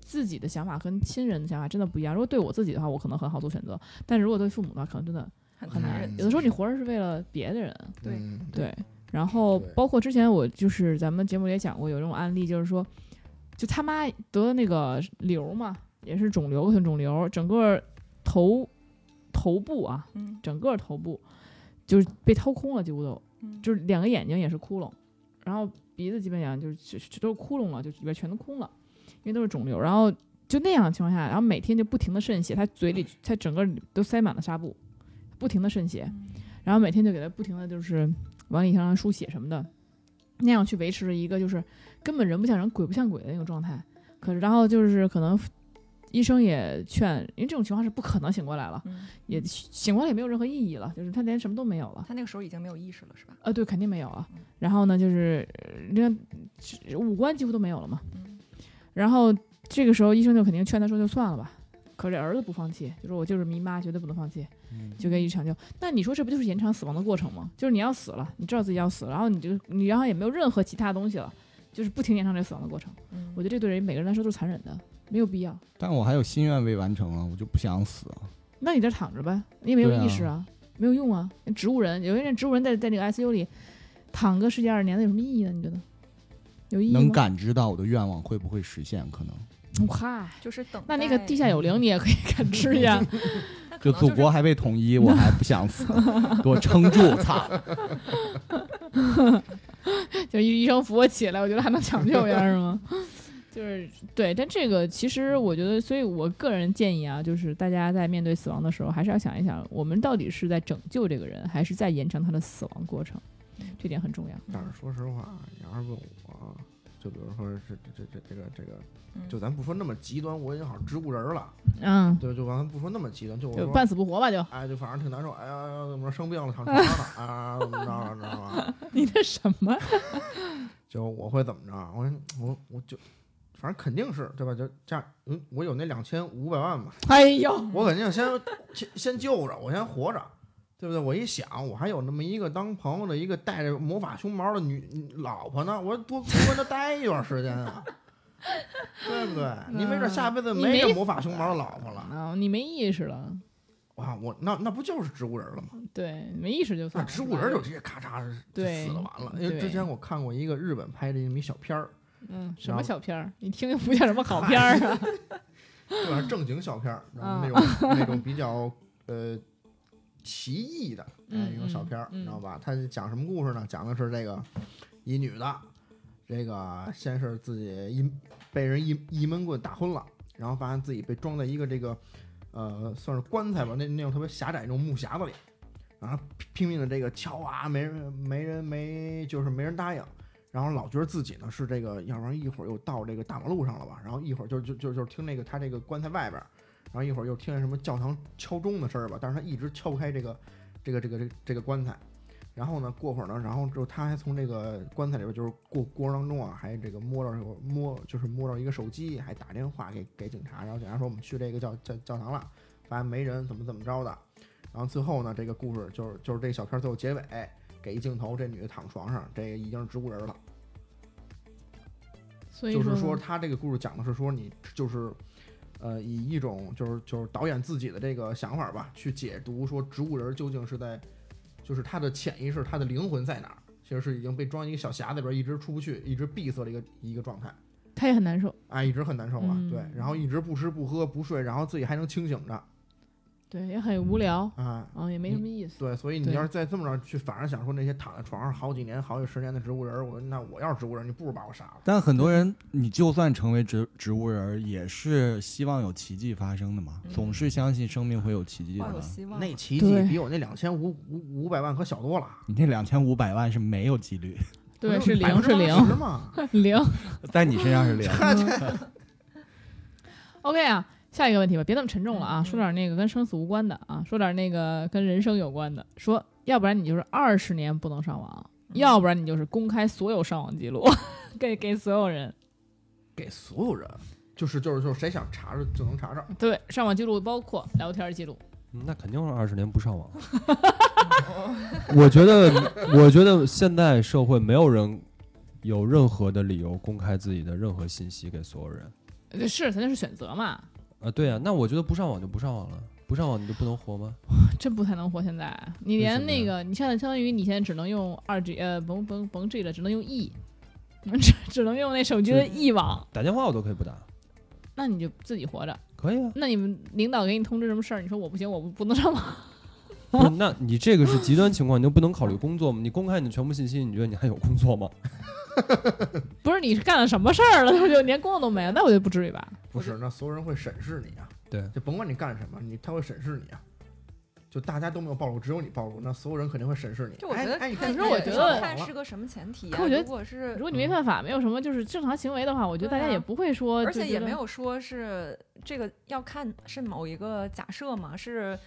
自己的想法跟亲人的想法真的不一样。如果对我自己的话，我可能很好做选择；但是如果对父母的话，可能真的很难。有的时候你活着是为了别的人，对。嗯。对。然后包括之前我就是咱们节目也讲过有这种案例，就是说，就他妈得了那个瘤嘛，也是肿瘤，恶性肿瘤，整个头头部啊，嗯。整个头部就是被掏空了，几乎都嗯，就是两个眼睛也是窟窿，然后鼻子基本上就是都是窟窿了，就里边全都空了，因为都是肿瘤。然后就那样的情况下，然后每天就不停的渗血，他嘴里他整个都塞满了纱布，不停的渗血，然后每天就给他不停的就是往里上输血什么的，那样去维持着一个就是根本人不像人鬼不像鬼的那种状态。可是然后就是可能医生也劝，因为这种情况是不可能醒过来了。嗯，也醒过来也没有任何意义了，就是他连什么都没有了。他那个时候已经没有意识了，是吧？呃，对，肯定没有啊。然后呢，就是这五官几乎都没有了嘛。嗯然后这个时候医生就肯定劝他说就算了吧。可是儿子不放弃，就说我就是迷妈，绝对不能放弃，就跟一直抢救。那你说这不就是延长死亡的过程吗？就是你要死了，你知道自己要死了，然后你就你然后也没有任何其他东西了，就是不停延长这死亡的过程。嗯我觉得这对人每个人来说都是残忍的，没有必要。但我还有心愿未完成啊，我就不想死啊。那你这躺着呗，你也没有意识啊，没有用啊。植物人，有些人植物人在在那个 ICU 里躺个十几二十年的有什么意义呢？你觉得有意义？能感知到我的愿望会不会实现？可能嗨，就是等那那个地下有灵你也可以感知一下。就祖国还未统一，我还不想死，给我撑住！操！就医医生扶我起来，我觉得还能抢救一下是吗？就是对，但这个其实我觉得，所以我个人建议啊，就是大家在面对死亡的时候，还是要想一想，我们到底是在拯救这个人，还是在延长他的死亡过程，这点很重要。但是说实话，你要是问我，就比如说是这这这这个这个，嗯就咱不说那么极端，我已经好像植物人了，嗯，对，就咱不说那么极端，就我半死不活吧，就哎，就反正挺难受，哎呀，怎么着生病了，躺床上了啊，怎么着，你知道吗？你这什么？就我会怎么着？我我我就，反正肯定是对吧？就这样，嗯，我有那两千五百万嘛，哎呦，我肯定先先先救着，我先活着，对不对？我一想，我还有那么一个当朋友的一个带着魔法熊猫的女老婆呢，我多多跟她待一段时间啊，对不对？你没准下辈子没没这魔法熊猫的老婆了啊，你没意识了，啊！我那那不就是植物人了吗？对，没意识就算了。植物人就直接咔嚓死了完了。因为之前我看过一个日本拍的一小片儿，嗯，什么小片儿？你听听不像什么好片儿啊？对吧？正经小片儿，然后那啊种那种比较呃奇异的哎嗯一个小片儿，嗯你知道吧？它讲什么故事呢？讲的是这个一女的，这个先是自己一被人一一闷棍打昏了，然后发现自己被装在一个这个呃算是棺材吧，那那种特别狭窄那种木匣子里，然后拼命的这个敲啊，没人没人没就是没人答应。然后老觉得自己呢是这个，要不然一会儿又到这个大马路上了吧，然后一会儿就就就就听那个他这个棺材外边儿，然后一会儿又听见什么教堂敲钟的事儿吧，但是他一直敲不开这个这个这个这个这个棺材。然后呢，过会儿呢，然后之后他还从这个棺材里边，就是过过程当中啊，还这个摸到摸就是摸到一个手机，还打电话给给警察，然后警察说我们去这个教教教堂了，发现没人，怎么怎么着的。然后最后呢，这个故事就是就是这个小片儿最后结尾给一镜头，这女的躺床上，这个已经是植物人了。所以就是说，他这个故事讲的是说你就是，呃，以一种就是就是导演自己的这个想法吧，去解读说植物人究竟是在，就是他的潜意识、他的灵魂在哪儿，其实是已经被装一个小匣子里边，一直出不去，一直闭塞的一个一个状态，他也很难受。哎，一直很难受啊，嗯对，然后一直不吃不喝不睡，然后自己还能清醒着，对，也很无聊，啊。嗯，也没什么意思。对，所以你要是再这么着去反而想说那些躺在床上好几年、好几十年的植物人儿，我那我要是植物人，你不如把我杀了。但很多人，你就算成为植植物人，也是希望有奇迹发生的嘛，嗯总是相信生命会有奇迹的有的。希望。那奇迹比我那两千五五五百万可小多了，你那两千五百万是没有几率，对，是零，是零，嘛？零。在你身上是零。OK 啊，下一个问题吧，别那么沉重了啊，说点那个跟生死无关的啊，说点那个跟人生有关的。说，要不然你就是二十年不能上网，要不然你就是公开所有上网记录，给给所有人。给所有人，就是就是就是谁想查着就能查着。对，上网记录包括聊天记录。嗯那肯定是二十年不上网。我觉得，我觉得现在社会没有人有任何的理由公开自己的任何信息给所有人。呃是，咱就是选择嘛，啊，对呀、那我觉得不上网就不上网了，不上网你就不能活吗？真不太能活。现在你连那个，你现在相当于你现在只能用二 G，呃，甭甭甭 G 了，只能用 E，只只能用那手机的 E 网，打电话我都可以不打，那你就自己活着。可以啊。那你们领导给你通知什么事儿，你说我不行，我不不能上网。不是，那你这个是极端情况，你就不能考虑工作吗？你公开你的全部信息，你觉得你还有工作吗？不是你是干了什么事儿了，我就连工作都没了，那我就不至于吧？不是，那所有人会审视你啊。对，就甭管你干什么，你他会审视你啊。就大家都没有暴露，只有你暴露，那所有人肯定会审视你。就我觉得哎哎，你看，看，可是我觉得看是个什么前提啊？我觉得如果是如果你没犯法，没有什么就是正常行为的话，我觉得大家也不会说，而且也没有说是这个要看是某一个假设嘛，是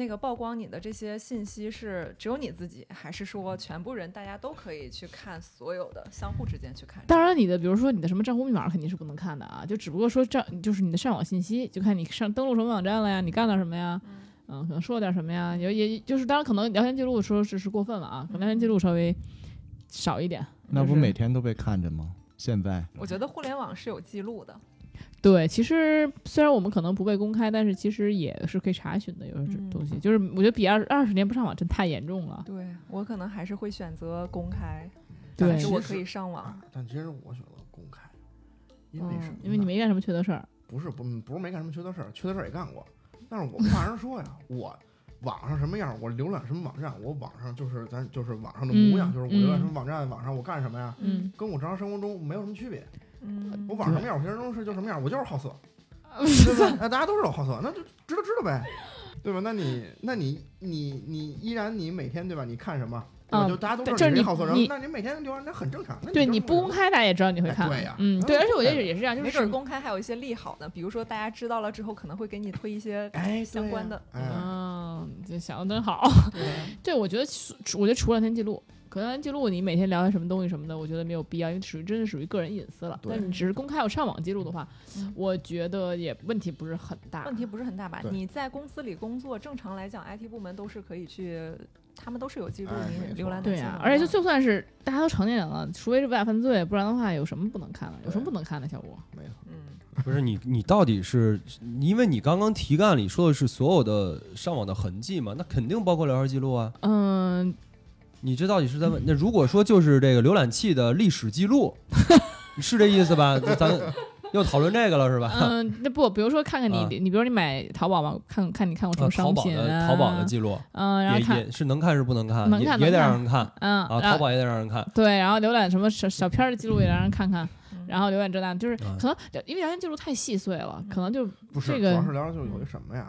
那个曝光你的这些信息是只有你自己，还是说全部人大家都可以去看所有的，相互之间去看？当然，你的比如说你的什么账户密码肯定是不能看的啊，就只不过说账就是你的上网信息，就看你上登录什么网站了呀，你干了什么呀，嗯，可能说了点什么呀，也也就是当然可能聊天记录说是是过分了啊，可能聊天记录稍微少一点。那不就是每天都被看着吗？现在我觉得互联网是有记录的，对，其实虽然我们可能不被公开，但是其实也是可以查询的，有这嗯东西。就是我觉得比二二十年不上网真太严重了。对我可能还是会选择公开，对但是我可以上网啊。但其实我选择公开，因为什么因为你没干什么缺德事儿。不是不不是没干什么缺德事儿，缺德事儿也干过，但是我怕人说呀，我网上什么样，我浏览什么网站，我网上就是咱就是网上的模样，嗯就是我浏览什嗯么网站，网上我干什么呀，嗯，跟我正常生活中没有什么区别。嗯我网上面，我平时中是就什么样，我就是好色，对吧？那大家都知道好色，那就知道知道呗，对吧？那你那你你你依然你每天对吧？你看什么？对吧嗯就大家都知道就是你好色人你，那你每天浏览那很正常。对你不公开，大家也知道你会看。哎对呀嗯，对，嗯而且我觉得也是这样，就是没准儿公开还有一些利好的，比如说大家知道了之后，可能会给你推一些哎相关的嗯，这想的真好。对，我觉得除我觉得除了聊天记录，可能聊天记录你每天聊些什么东西什么的，我觉得没有必要，因为属于真的属于个人隐私了。但你只是公开有上网记录的话嗯，我觉得也问题不是很大。问题不是很大吧？你在公司里工作，正常来讲，IT 部门都是可以去，他们都是有记录你浏览的对呀、些网而且就就算是大家都成年人了，除非是违法犯罪，不然的话有什么不能看的？有什么不能看的？小吴，没有。嗯，不是你，你到底是因为你刚刚题干里说的是所有的上网的痕迹嘛？那肯定包括聊天记录啊。嗯，你这到底是在问？那如果说就是这个浏览器的历史记录，是这意思吧？就咱又讨论这个了是吧？嗯，那不，比如说看看你，啊你比如说你买淘宝嘛，看看你看过什啊么淘宝的商品啊？淘宝的记录嗯，然后看，也也是能看是不能看，能也也得让人看嗯，啊。然后淘宝也得让人看。对，然后浏览什么小小片儿的记录也让人看看，嗯然后浏览这那，就是啊可能因为聊天记录太细碎了，可能就不是，这个主要是聊天就有一什么呀？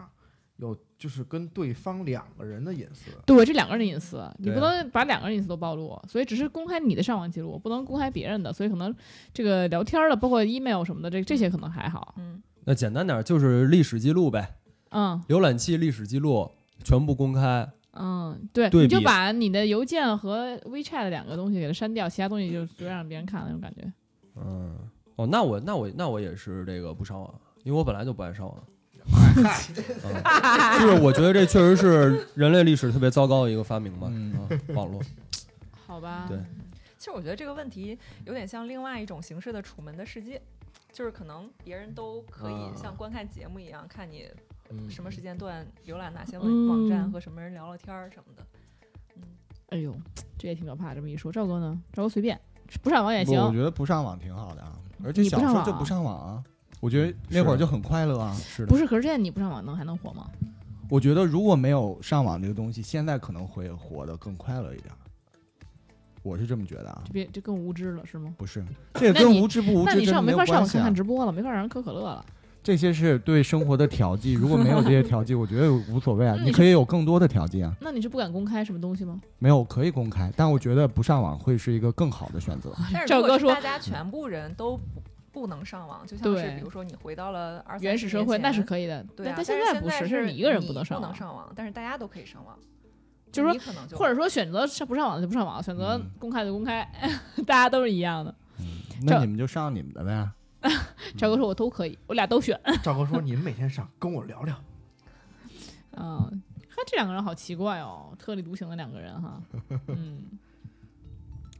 有就是跟对方两个人的隐私。对这两个人的隐私，你不能把两个人隐私都暴露，所以只是公开你的上网记录，不能公开别人的，所以可能这个聊天的，包括 email 什么的，这这些可能还好。嗯，那简单点儿就是历史记录呗，嗯浏览器历史记录全部公开。嗯，对，你就把你的邮件和 WeChat 两个东西给它删掉，其他东西就就让别人看那种感觉。嗯，哦，那我那我那我也是这个不上网，因为我本来就不爱上网。就是我觉得这确实是人类历史特别糟糕的一个发明吧，嗯啊，网络。好吧，对其实我觉得这个问题有点像另外一种形式的《楚门的世界》，就是可能别人都可以啊像观看节目一样，看你嗯什么时间段浏览哪些嗯网网站和什么人聊聊天儿什么的。嗯哎呦，这也挺可怕。这么一说，赵哥呢？赵哥随便，不上网也行，我。觉得不上网挺好的啊，而且小时候就不上网啊，我觉得那会儿就很快乐啊。是的，不是，可是现在你不上网能还能活吗？我觉得如果没有上网这个东西，现在可能会活得更快乐一点。我是这么觉得啊就，别这更无知了是吗？不是，这跟无知不无那你知真的没有上没法上网看看。直播了，没法让人喝可乐了。这些是对生活的调剂，如果没有这些调剂，我觉得无所谓啊。你你可以有更多的调剂啊，那你是不敢公开什么东西吗？没有可以公开，但我觉得不上网会是一个更好的选择。但是赵哥说大家全部人都不不能上网，就像是对比如说你回到了二原始社会那是可以的，对啊，但但现在不是，是是你一个人不能上网，能上网，但是大家都可以上网，就是说可能就或者说选择上不上网的就不上网，选择嗯公开就公开，大家都是一样的。那你们就上你们的呗。赵哥说我都可以，我俩都选。赵哥说：“你们每天上跟我聊聊。嗯，看这两个人好奇怪哦，特立独行的两个人哈。嗯，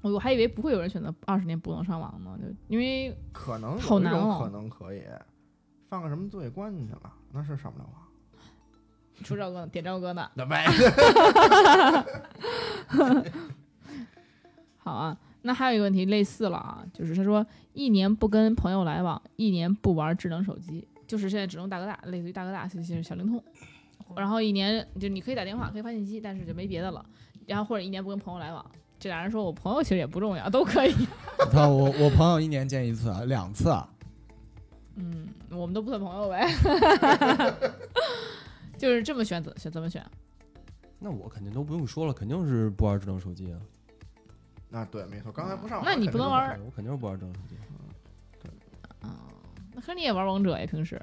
我我还以为不会有人选择二十年不能上网呢，就因为”可能好难哦可能可以放个什么作业关进去了，那是上不了网。出赵哥，点赵哥呢。那呗，好啊，那还有一个问题类似了啊，就是他说一年不跟朋友来往，一年不玩智能手机，就是现在只用大哥大，类似于大哥大，就是小灵通。然后一年就你可以打电话，可以发信息，但是就没别的了。然后或者一年不跟朋友来往，这俩人说我朋友其实也不重要，都可以。你看我我朋友一年见一次啊，两次啊，嗯，我们都不算朋友呗。就是这么选择，选怎么选？那我肯定都不用说了，肯定是不玩智能手机啊。那对，没错。刚才不上网，那你不能玩我肯定是不玩智能手机。对啊、那可是你也玩王者呀，平时。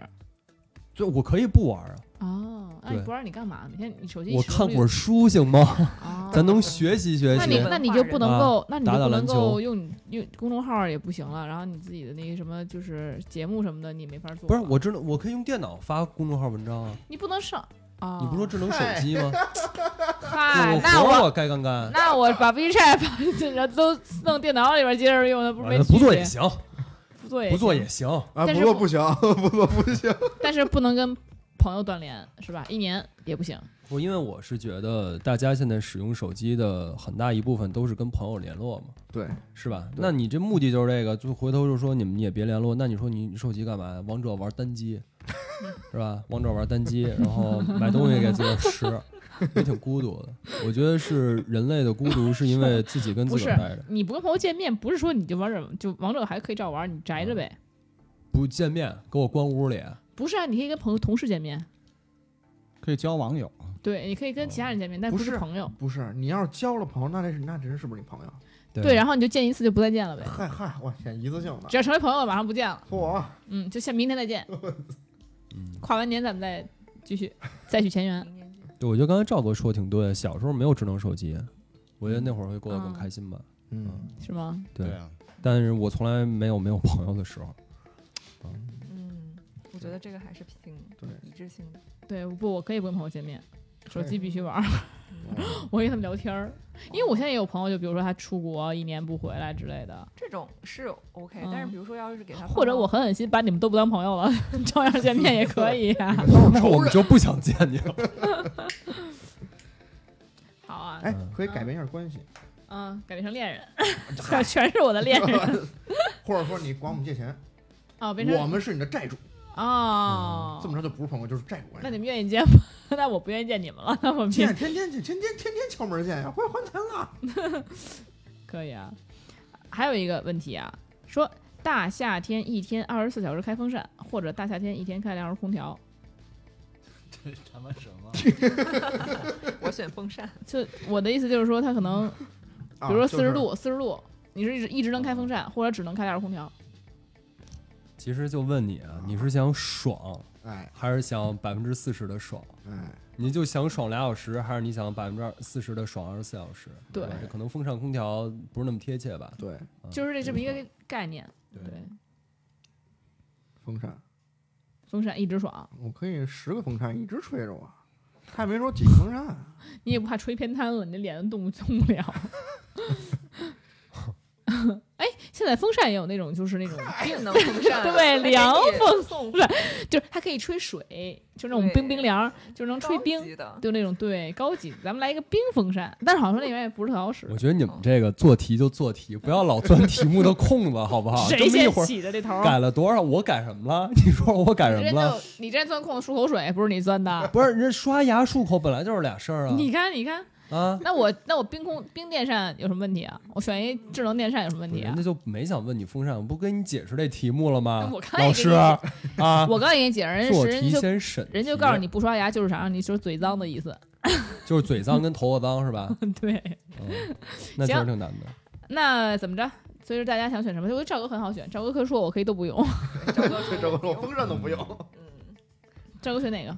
就我可以不玩啊，哦，那你对不让你干嘛？每天你手机我看会儿书行吗？啊 咱能学习学习那你。那你就不能够，那你不能够用用公众号也不行了，然后你自己的那个什么就是节目什么的你没法做。不是，我智能，我可以用电脑发公众号文章啊。你不能上啊！你不说智能手机吗？嗨，我那我该干干，那我把 WeChat 都弄电脑里边接着用，那不是没啊不做也行，不做也不做行也行。啊，不做不行，不做不行。但是不能跟朋友断联是吧？一年也不行。不，因为我是觉得大家现在使用手机的很大一部分都是跟朋友联络嘛，对，是吧？那你这目的就是这个，就回头就说你们也别联络。那你说你你手机干嘛呀？王者玩单机，是吧？王者玩单机，然后买东西给自个吃，也挺孤独的。我觉得是人类的孤独，是因为 自己跟自不是个儿待着，你不跟朋友见面，不是说你就王者就王者还可以照玩，你宅着呗。不见面，给我关屋里。不是啊，你可以跟朋友同事见面，可以交网友。对，你可以跟其他人见面，但不是是朋友。不是，你要是交了朋友，那这是那这人是不是你朋友？对，然后你就见一次就不再见了呗。嗨嗨，我天，一次性的只。要成为朋友了，马上不见了。嚯，嗯，就像明天再见，嗯，跨完年咱们再继续再续前缘。对，我觉得刚才赵哥说的挺对，小时候没有智能手机，我觉得那会儿会过得更嗯开心吧。嗯，是吗？对，啊，但是我从来没有没有朋友的时候。嗯，我觉得这个还是挺对。一致性的。对，不，我可以不跟朋友见面，手机必须玩 我跟他们聊天儿。因为我现在也有朋友，就比如说他出国一年不回来之类的，这种是 OK，、嗯。但是比如说要是给他或者我狠狠心把你们都不当朋友了，照样见面也可以呀、那我们就不想见你了。好啊，哎，可以改变一下关系，嗯，改变成恋人，全全是我的恋人或者说你管我们借钱，哦，变成我们是你的债主，哦，这么着就不是朋友，就是债务关系。那你们愿意见吗？那我不愿意见你们了，那我们见 天天见，天天天天敲门见呀，快还钱了。可以啊。还有一个问题啊，说大夏天一天二十四小时开风扇，或者大夏天一天开两手空调，这他妈什么？我选风扇，就我的意思就是说，他可能啊比如说就是四十度，四十度，你是一直一直能开风扇，或者只能开两手空调。其实就问你啊，你是想爽，哎还是想百分之四十的爽？哎，你就想爽俩小时，还是你想百分之四十的爽二十四小时？对这可能风扇空调不是那么贴切吧？对，嗯就是这这么一个概念。对对，风扇，风扇一直爽，我可以十个风扇一直吹着我，他也没说几个风扇。你也不怕吹偏瘫了，你这脸都动不动不了。哎，现现在风扇也有那种，就是那种电能风扇，对凉风送就是它可以吹水，就那种冰冰凉，就是能吹冰，的。就那种对高级。咱们来一个冰风扇，但是好像说那玩意儿不是特好使我。觉得你们这个做题就做题，不要老钻题目的空子，好不好？谁先么一会儿起的这头？改了多少？我改什么了？你说我改什么了？你这钻空子漱口水，不是你钻的。不是，人刷牙漱口本来就是俩事儿啊。你看，你看，啊，那我那我冰空冰电扇有什么问题啊？我选一智能电扇有什么问题啊人家？就没想问你风扇，我不跟你解释这题目了吗我？刚老师啊，我刚才给你解释，人做题家先审题，人就告诉你不刷牙就是想让你说嘴脏的意思。就是嘴脏跟头发脏是吧？对，嗯，那确实行挺难的。那怎么着？所以说大家想选什么？我觉得赵哥很好选，赵哥可以说我可以都不用。赵哥赵哥我风扇都不用。嗯，赵哥选哪个？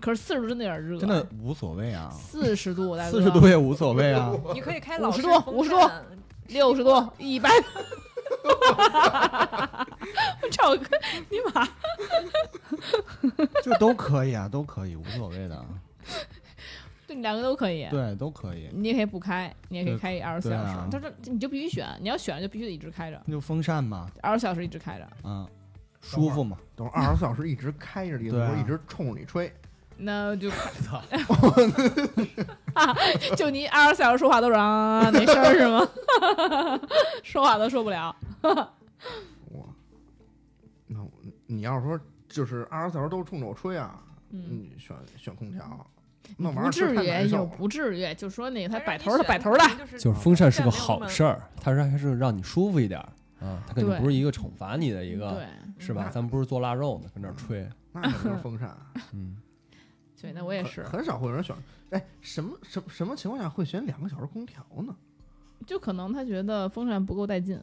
可是四十度真的有点热，真的无所谓啊，四十度，大哥四十度也无所谓啊。你可以开老50度式风50度扇六十度、一百。赵哥，你妈！就都可以啊，都可以，无所谓的。对你两个都可以。对，都可以。你也可以不开，你也可以对开二十四小时。他说你就必须选，你要选就必须得一直开着，那就风扇嘛，二十四小时一直开着。嗯，舒服嘛。等会儿二十四小时一直开着的不是一直冲着你吹。那就 啊，就你二十四小时说话都是啊没声儿是吗？说话都说不了。我，那我你要是说就是二十四小时都冲着我吹啊，嗯，选选空调，那玩意不儿不至于，有太难受了。不至于，就说那个他摆头儿的摆头儿的，就是风扇是个好事儿，它是还是让你舒服一点儿啊，它肯定不是一个惩罚你的一个，是吧？嗯咱们不是做腊肉呢，跟这儿吹，那肯定是风扇。嗯，对，那我也是很，少会有人选。哎，什么什什么情况下会选两个小时空调呢？就可能他觉得风扇不够带劲。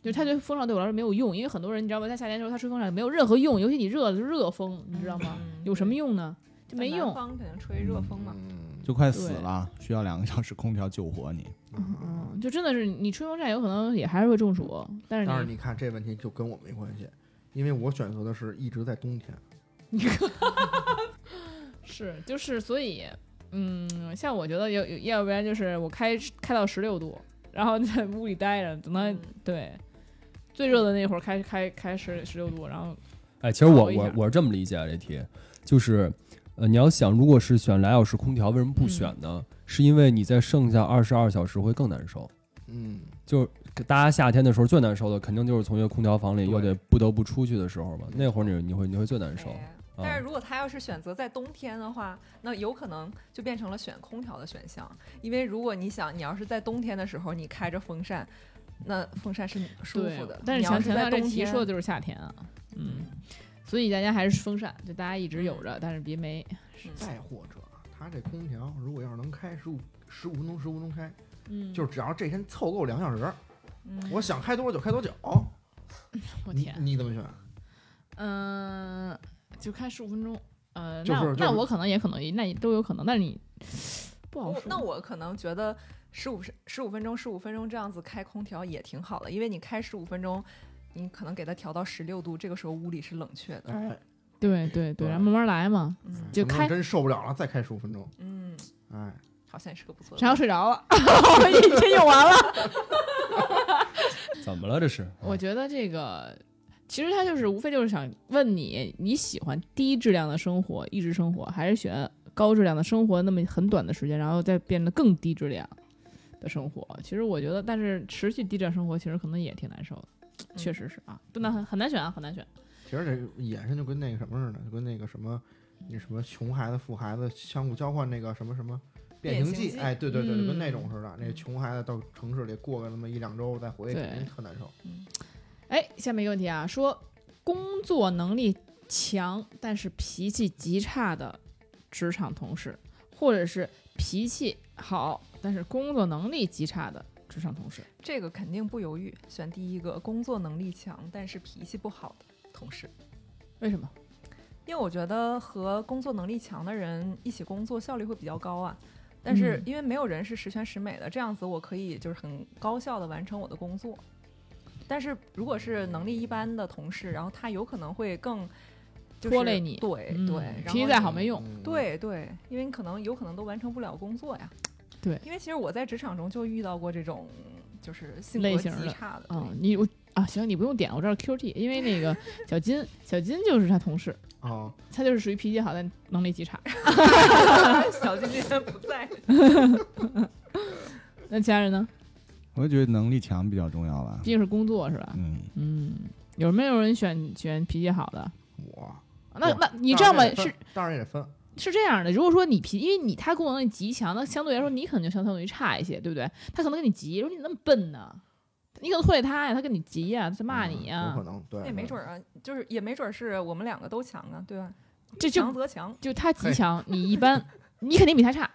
就是他觉得风扇对我来说没有用，因为很多人你知道吗，在夏天的时候他吹风扇没有任何用，尤其你热的是热风，你知道吗？嗯有什么用呢？就没用。方肯定吹热风嘛。嗯，就快死了，需要两个小时空调救活你。嗯，就真的是你吹风扇有可能也还是会中暑，但是但是你看这问题就跟我没关系，因为我选择的是一直在冬天。是就是所以，嗯，像我觉得有有要不然就是我开开到十六度，然后在屋里待着，等到嗯对最热的那会儿开开开十十六度，然后哎，其实我我我是这么理解啊这题，就是呃，你要想，如果是选俩小时空调，为什么不选呢？是因为你在剩下二十二小时会更难受。嗯，就是大家夏天的时候最难受的，肯定就是从一个空调房里又得不得不出去的时候嘛。那会儿你你会你会最难受。但是如果他要是选择在冬天的话，那有可能就变成了选空调的选项。因为如果你想，你要是在冬天的时候你开着风扇，那风扇是舒服的。，但是你要是强强调这在冬天题说的就是夏天啊，嗯，所以大家还是风扇，就大家一直有着，但是别没，再或者他这空调如果要是能开十五十五分钟，十五分钟开，嗯，就是只要这天凑够两小时，嗯我想开多久开多久。你我天，你怎么选？嗯，就开十五分钟，呃，那就是就是那我可能也可能那你都有可能，那你不好说。那我可能觉得十五十五分钟十五分钟这样子开空调也挺好的，因为你开十五分钟，你可能给它调到十六度，这个时候屋里是冷却的。哎，对对对，然后慢慢来嘛，嗯就开真受不了了，再开十五分钟。嗯，哎，好像也是个不错的。然后睡着了，我已经用完了。怎么了这是？我觉得这个其实他就是无非就是想问你，你喜欢低质量的生活，一直生活，还是选高质量的生活那么很短的时间，然后再变得更低质量的生活？其实我觉得，但是持续低质量生活，其实可能也挺难受的，嗯确实是啊，真的很很难选啊，很难选。其实这个眼神就跟那个什么似的，就跟那个什么，那什么穷孩子、富孩子相互交换那个什么什么变形记，变形记哎，对对对，就跟那嗯种似的。那穷孩子到城市里过个那么一两周再回去，对肯定特难受。哎，下面一个问题啊，说工作能力强但是脾气极差的职场同事，或者是脾气好但是工作能力极差的职场同事。这个肯定不犹豫，选第一个，工作能力强但是脾气不好的同事。为什么？因为我觉得和工作能力强的人一起工作效率会比较高啊。但是嗯因为没有人是十全十美的，这样子我可以就是很高效的完成我的工作。但是如果是能力一般的同事，然后他有可能会更、就是、拖累你嗯对对，脾气再好没用。嗯，对对，因为你可能有可能都完成不了工作呀。对因为其实我在职场中就遇到过这种就是性格类型的极差的。嗯，你我啊，行，你不用点，我知道 QT，因为那个 小金，小金就是他同事，哦，他就是属于脾气好但能力极差。对 小金今天不在，那其他人呢？我就觉得能力强比较重要吧毕。竟是工作是吧？嗯，嗯，有没有人选选脾气好的？我那那你这样吧是当然也分，是这样的，如果说你脾，因为你他功能力极强，那相对来说你可能就相当于差一些，对不对？他可能跟你急，说你那么笨呢？你可能拖累他呀，他跟你急呀，他骂你嗯有呀可，能对，对也没准儿啊，就是也没准是我们两个都强啊，对吧？这就强则强，就他极强，你一般，你肯定比他差，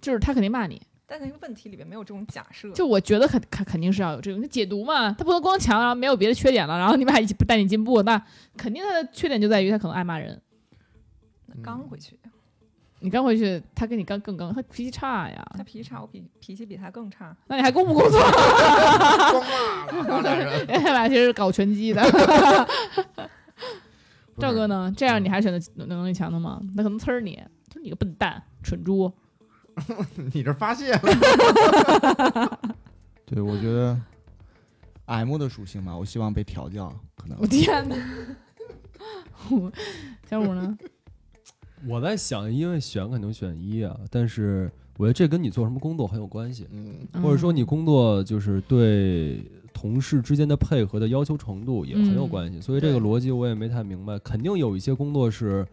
就是他肯定骂你。但那个问题里面没有这种假设。就我觉得肯肯肯定是要有这种解读嘛，他不能光强，然后没有别的缺点了，然后你们还一起不带你进步，那肯定他的缺点就在于他可能爱骂人。那刚回去，你刚回去，他跟你刚更刚，他脾气差呀，他脾气差，我脾脾气比他更差。那你还工不工作？光骂了。他俩其实是搞拳击的。赵哥呢？这样你还选择能能力强的吗？那可能呲儿你，就是你个笨蛋、蠢猪。你这发泄了，对，我觉得 M 的属性嘛，我希望被调教，可能我天哪！我小五呢？我在想，因为选肯定选一啊，但是我觉得这跟你做什么工作很有关系，嗯，或者说你工作就是对同事之间的配合的要求程度也很有关系，所以这个逻辑我也没太明白。肯定有一些工作是，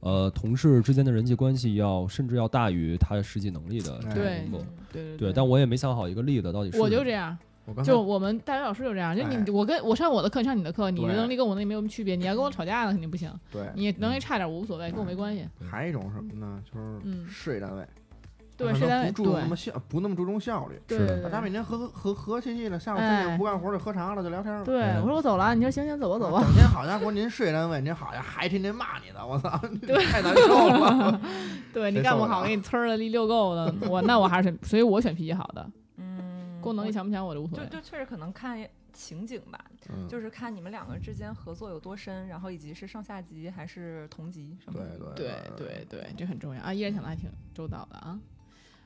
呃，同事之间的人际关系要甚至要大于他的实际能力的这种对工作。对对对，但我也没想好一个例子到底是什么我就这样，我就我们大学老师就这样，就你哎我跟我上我的课，你上你的课，你的能力跟我能力没有什么区别。你要跟我吵架，那肯定不行。对，你能力差点我无所谓，跟我没关系。还有一种什么呢？就是嗯事业单位，对，他可是单位能不注重那么效，不那么注重效率。对是对对大家每天和和和和气气的，下午哎三点不干活就喝茶了，就聊天了。对，嗯我说我走了，你说行行，走吧走吧。整天好家伙，您事业单位，您好呀，还天天骂你呢，我操，太难受了。对你干不好，给你呲儿了一溜够的。我那我还是，所以我选脾气好的，嗯，功能力强不强我就无所谓。就就确实可能看情景吧，嗯，就是看你们两个之间合作有多深，然后以及是上下级还是同级什么对的。对对对对，这很重要啊！依然想的还挺周到的啊。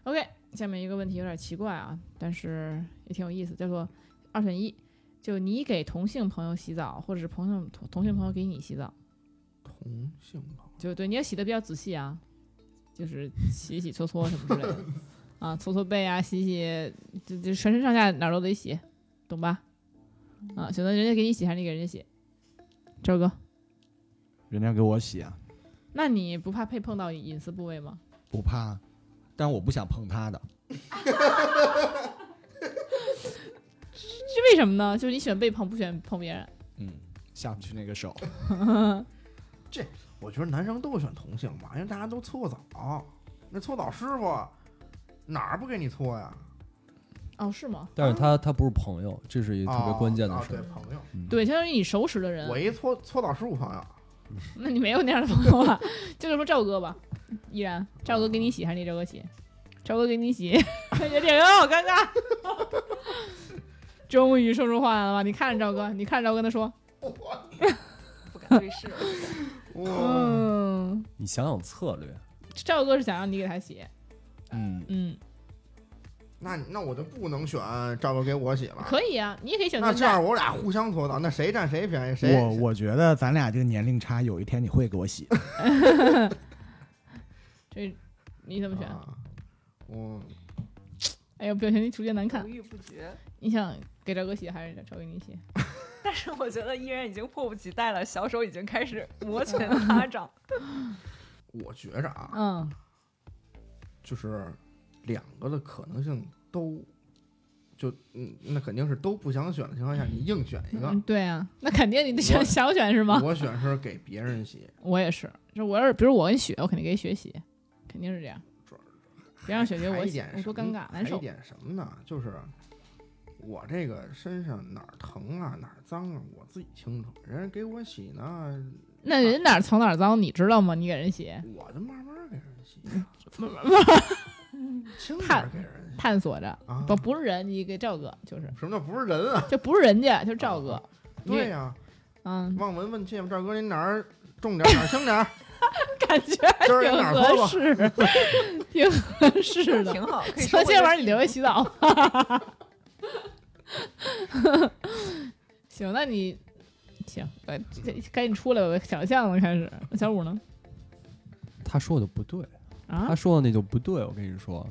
OK，下面一个问题有点奇怪啊，但是也挺有意思，叫做二选一，就你给同性朋友洗澡，或者是朋友同同性朋友给你洗澡，同性朋友就对你要洗的比较仔细啊，就是洗洗搓搓什么之类的 啊，搓搓背啊，洗洗，就就全身上下哪儿都得洗，懂吧？啊，选择人家给你洗还是你给人家洗？赵哥，人家给我洗啊，那你不怕被碰到隐私部位吗？不怕，但我不想碰他的。是为什么呢？就是你喜欢被碰，不喜欢碰别人。嗯，下不去那个手。这我觉得男生都选同性吧，因为大家都搓过澡。那搓澡师傅哪儿不给你搓呀？哦，是吗？但是他他不是朋友，这是一个特别关键的啊事儿。对朋友，对，相当于你熟识的人我，一搓搓澡师傅朋友，那你没有那样的朋友啊。就是说赵哥吧，依然赵哥给你洗还是你赵哥洗？赵哥给你洗，也挺好尴尬。终于说出话来了吧？你看着赵哥，你看着赵哥跟他说，不敢对视 嗯，你想想策略，赵哥是想让你给他洗，嗯，嗯，那那我就不能选赵哥给我洗了。可以啊，你也可以选择那这样我俩互相搓澡，那谁占谁便宜？谁我我觉得咱俩这个年龄差，有一天你会给我洗。这你怎么选？啊我哎呦，表情逐渐难看犹。豫不决。你想给赵哥洗还是赵给你洗？但是我觉得依然已经迫不及待了，小手已经开始摩拳 擦掌。我觉着啊，嗯，就是两个的可能性都，就嗯，那肯定是都不想选的情况下，你硬选一个嗯，，对啊，那肯定你得选想选是吗？我选是给别人洗，我也是，就我要是比如我跟雪，我肯定给雪洗，肯定是这样。别让雪给我一点，我多尴尬难受还一点什么呢？就是我这个身上哪儿疼啊，哪儿脏啊，我自己清楚。人家给我洗呢，那人哪儿疼哪儿脏，你知道吗？你给人洗，我就慢慢给人洗，慢慢 轻点给人洗探索着，啊。不不是人，你给赵哥，就是什么叫不是人啊？这不是人家，就是赵哥。你对呀、嗯，望闻问切嘛，赵哥您哪儿重点儿哪儿轻点儿？感觉还挺？合适，挺合适的。挺好，可以行，今天晚上你留留下洗澡。行，那你行，呃，这赶紧出来，我想象了，开始。小五呢？他说的不对，啊他，说的那就不对。我跟你说，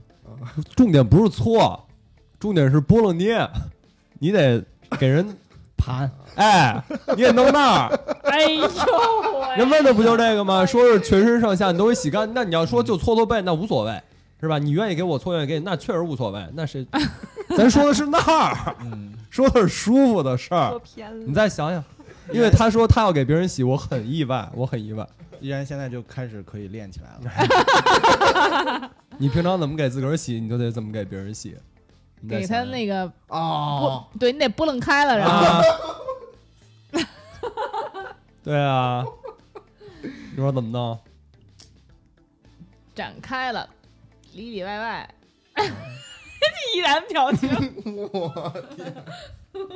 重点不是搓，重点是波洛捏，你得给人盘哎，你得弄那儿。哎呦喂，人问的不就这个吗？说是全身上下你都给洗干净，那你要说就搓搓背，那无所谓，是吧？你愿意给我搓，愿意给你，那确实无所谓。那是，咱说的是那儿，嗯，说的是舒服的事儿。偏你。再想想，因为他说他要给别人洗，我很意外，我很意外。依然现在就开始可以练起来了。你平常怎么给自个儿洗，你就得怎么给别人洗。你给他那个哦，不，对你得拨楞开了，然后啊，对啊，你说怎么弄？展开了，里里外外，依然表情。我 天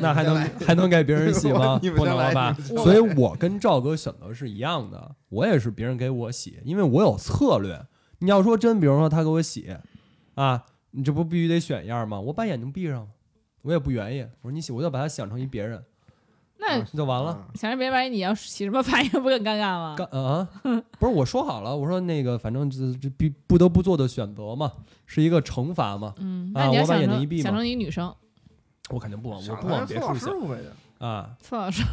那还能还能给别人洗吗？不能了吧所以我跟赵哥选择是一样的，我也是别人给我洗，因为我有策略。你要说真，比如说他给我洗，啊，你这不必须得选一样吗？我把眼睛闭上，我也不愿意。我说你洗，我就把它想成一别人，那那就完了。啊想着别人万一你要起什么反应，不更尴尬吗？干啊？不是我说好了，我说那个反正这这必不得不做的选择嘛，是一个惩罚嘛。嗯，啊我把那你要想成眼睛一闭想成一个女生，我肯定不往我不往别处想啊。错老师。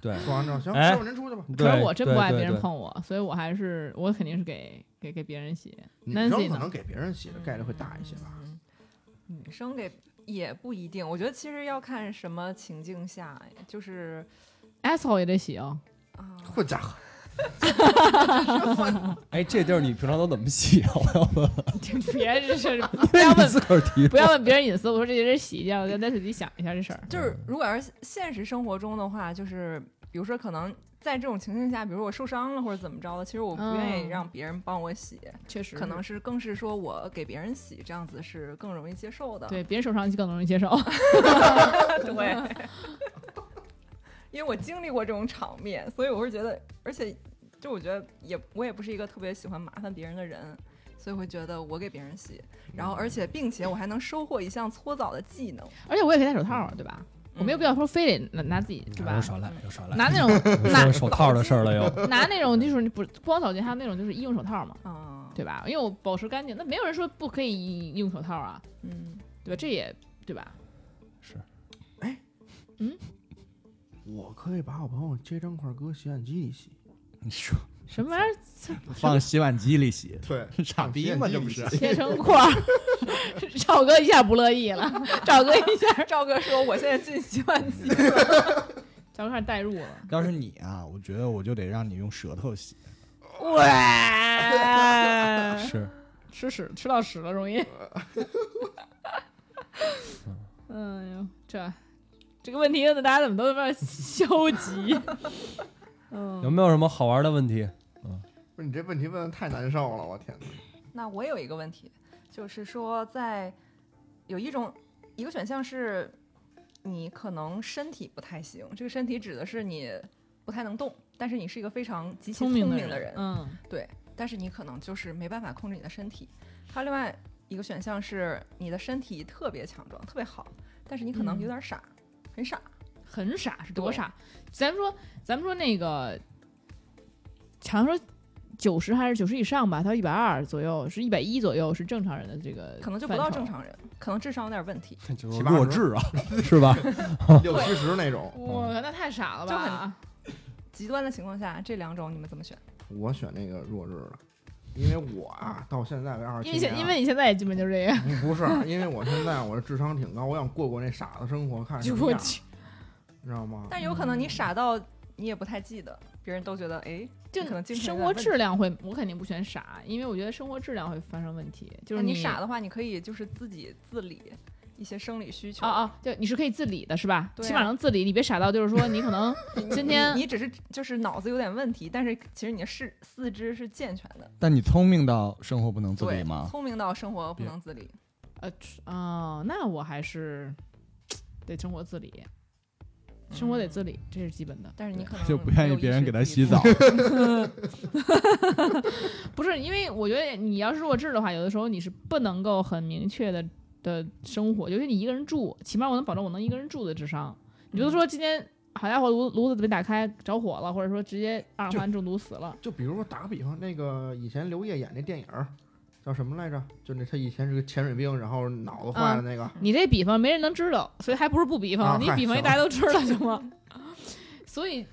对，说完之后行，哎师傅您出去吧。可是我真不爱别人碰我，所以我还是我肯定是给给给别人洗。女 Nancy 生可能给别人洗的概率会大一些吧。嗯女生给也不一定，我觉得其实要看什么情境下，哎就是 asshole 也得洗哦。啊，混家伙，哎，这地儿你平常都怎么洗啊？我要问，别这是 不因为你要问自个儿提。不要问别人隐私。我说这些人洗掉，咱自己想一下这事儿。就是如果要是现实生活中的话，就是比如说可能在这种情境下，比如说我受伤了或者怎么着的，其实我不愿意嗯让别人帮我洗，确实可能是更是说我给别人洗，这样子是更容易接受的。对别人受伤更容易接受。对，因为我经历过这种场面，所以我是觉得，而且就我觉得也我也不是一个特别喜欢麻烦别人的人，所以会觉得我给别人洗，然后而且并且我还能收获一项搓澡的技能，而且我也可以戴手套啊，对吧？我没有必要说非得拿拿自己，是吧又？少来，又耍赖，拿那种 拿手套的事儿了又。拿那种就是你不光扫地，还有那种就是医用手套嘛，啊，对吧？因为我保持干净，那没有人说不可以用手套啊，嗯，对吧？这也对吧？是，哎，嗯我可以把我朋友这张块搁洗碗机里洗。你说什么玩意儿 放洗碗机里洗，对，傻逼嘛？这不是？切成块儿？赵哥一下不乐意了，赵哥一下，赵哥说我现在进洗碗机了，赵哥开始代入了。要是你啊，我觉得我就得让你用舌头洗。哇，是，吃屎吃到屎了，容易。哎呦，这这个问题问的大家怎么都有点消极？嗯，有没有什么好玩的问题？不是你这问题问的太难受了，我天哪！那我有一个问题，就是说在有一种一个选项是你可能身体不太行，这个身体指的是你不太能动，但是你是一个非常极其聪明明的人，嗯，对，但是你可能就是没办法控制你的身体。还有另外一个选项是你的身体特别强壮，特别好，但是你可能嗯有点傻，很傻。很傻是多傻？咱们说，咱们说那个，强说九十还是九十以上吧，他一百二左右，是一百一左右是正常人的这个，可能就不到正。常人，可能智商有点问题。弱智啊，是吧？六七十那种，哇，那太傻了吧就很？极端的情况下，这两种你们怎么选？我选那个弱智的，因为我啊到现在为二十七年啊，因为因为你现在也基本就是这样，不是，因为我现在我的智商挺高，我想过过那傻子生活，看什么样，就我去，你知道吗？但有可能你傻到你也不太记得，别人都觉得哎，就可能精神生活质量会，我肯定不选傻，因为我觉得生活质量会发生问题。就是那你傻的话，你可以就是自己自理一些生理需求啊啊，就你是可以自理的，是吧？对啊起码能自理，你别傻到就是说你可能 今天你只是就是脑子有点问题，但是其实你的四四肢是健全的，但你聪明到生活不能自理吗？聪明到生活不能自理。呃哦，那我还是 得生活自理，生活得自理，这是基本的。但是你可能就不愿意别人给他洗澡。不是因为我觉得你要是弱智的话，有的时候你是不能够很明确的的生活，尤其你一个人住，起码我能保证我能一个人住的智商。你比如说今天好家伙炉炉子被打开着火了，或者说直接二氧化碳中毒死了，就比如说打个比方，那个以前刘烨演那电影儿叫什么来着？就那他以前是个潜水兵，然后脑子坏了那个。你这比方没人能知道，所以还不是不比方。啊你比方一大家都知道行吗？所以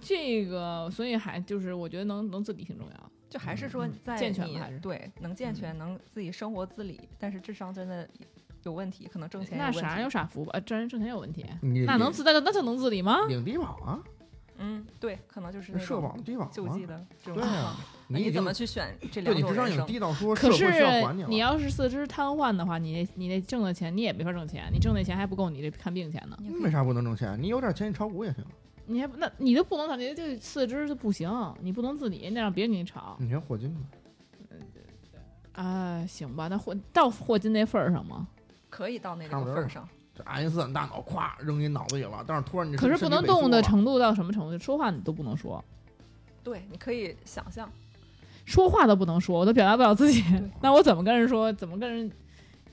这个，所以还就是我觉得能能自理挺重要。就还是说嗯在你健全吧还是对能健全，能自己生活自理，但是智商真的有问题，可能挣钱那。傻人有傻福吧？呃挣人挣钱有问题，那能自那个那就能自理吗？领低保啊？嗯，对，可能就是那社种保低保吗救济的这种你怎么去选这两对你智商？低到说社可会需要还是了。你要是四肢瘫痪的话，你那你那挣的钱你也没法挣钱，你挣那钱还不够你这看病钱呢。为啥不能挣钱？你有点钱，你炒股也行。你还不那你都不能你就四肢就不行，你不能自理，那让别人给你炒你看霍金吧，啊？行吧，那霍到霍金那份儿上吗？可以到那个份儿上？这爱因斯坦大脑咵扔你脑子里了，但是突然你可是不能动的程度到什么程度？说话你都不能说，对，你可以想象。说话都不能说，我都表达不了自己，那我怎么跟人说？怎么跟人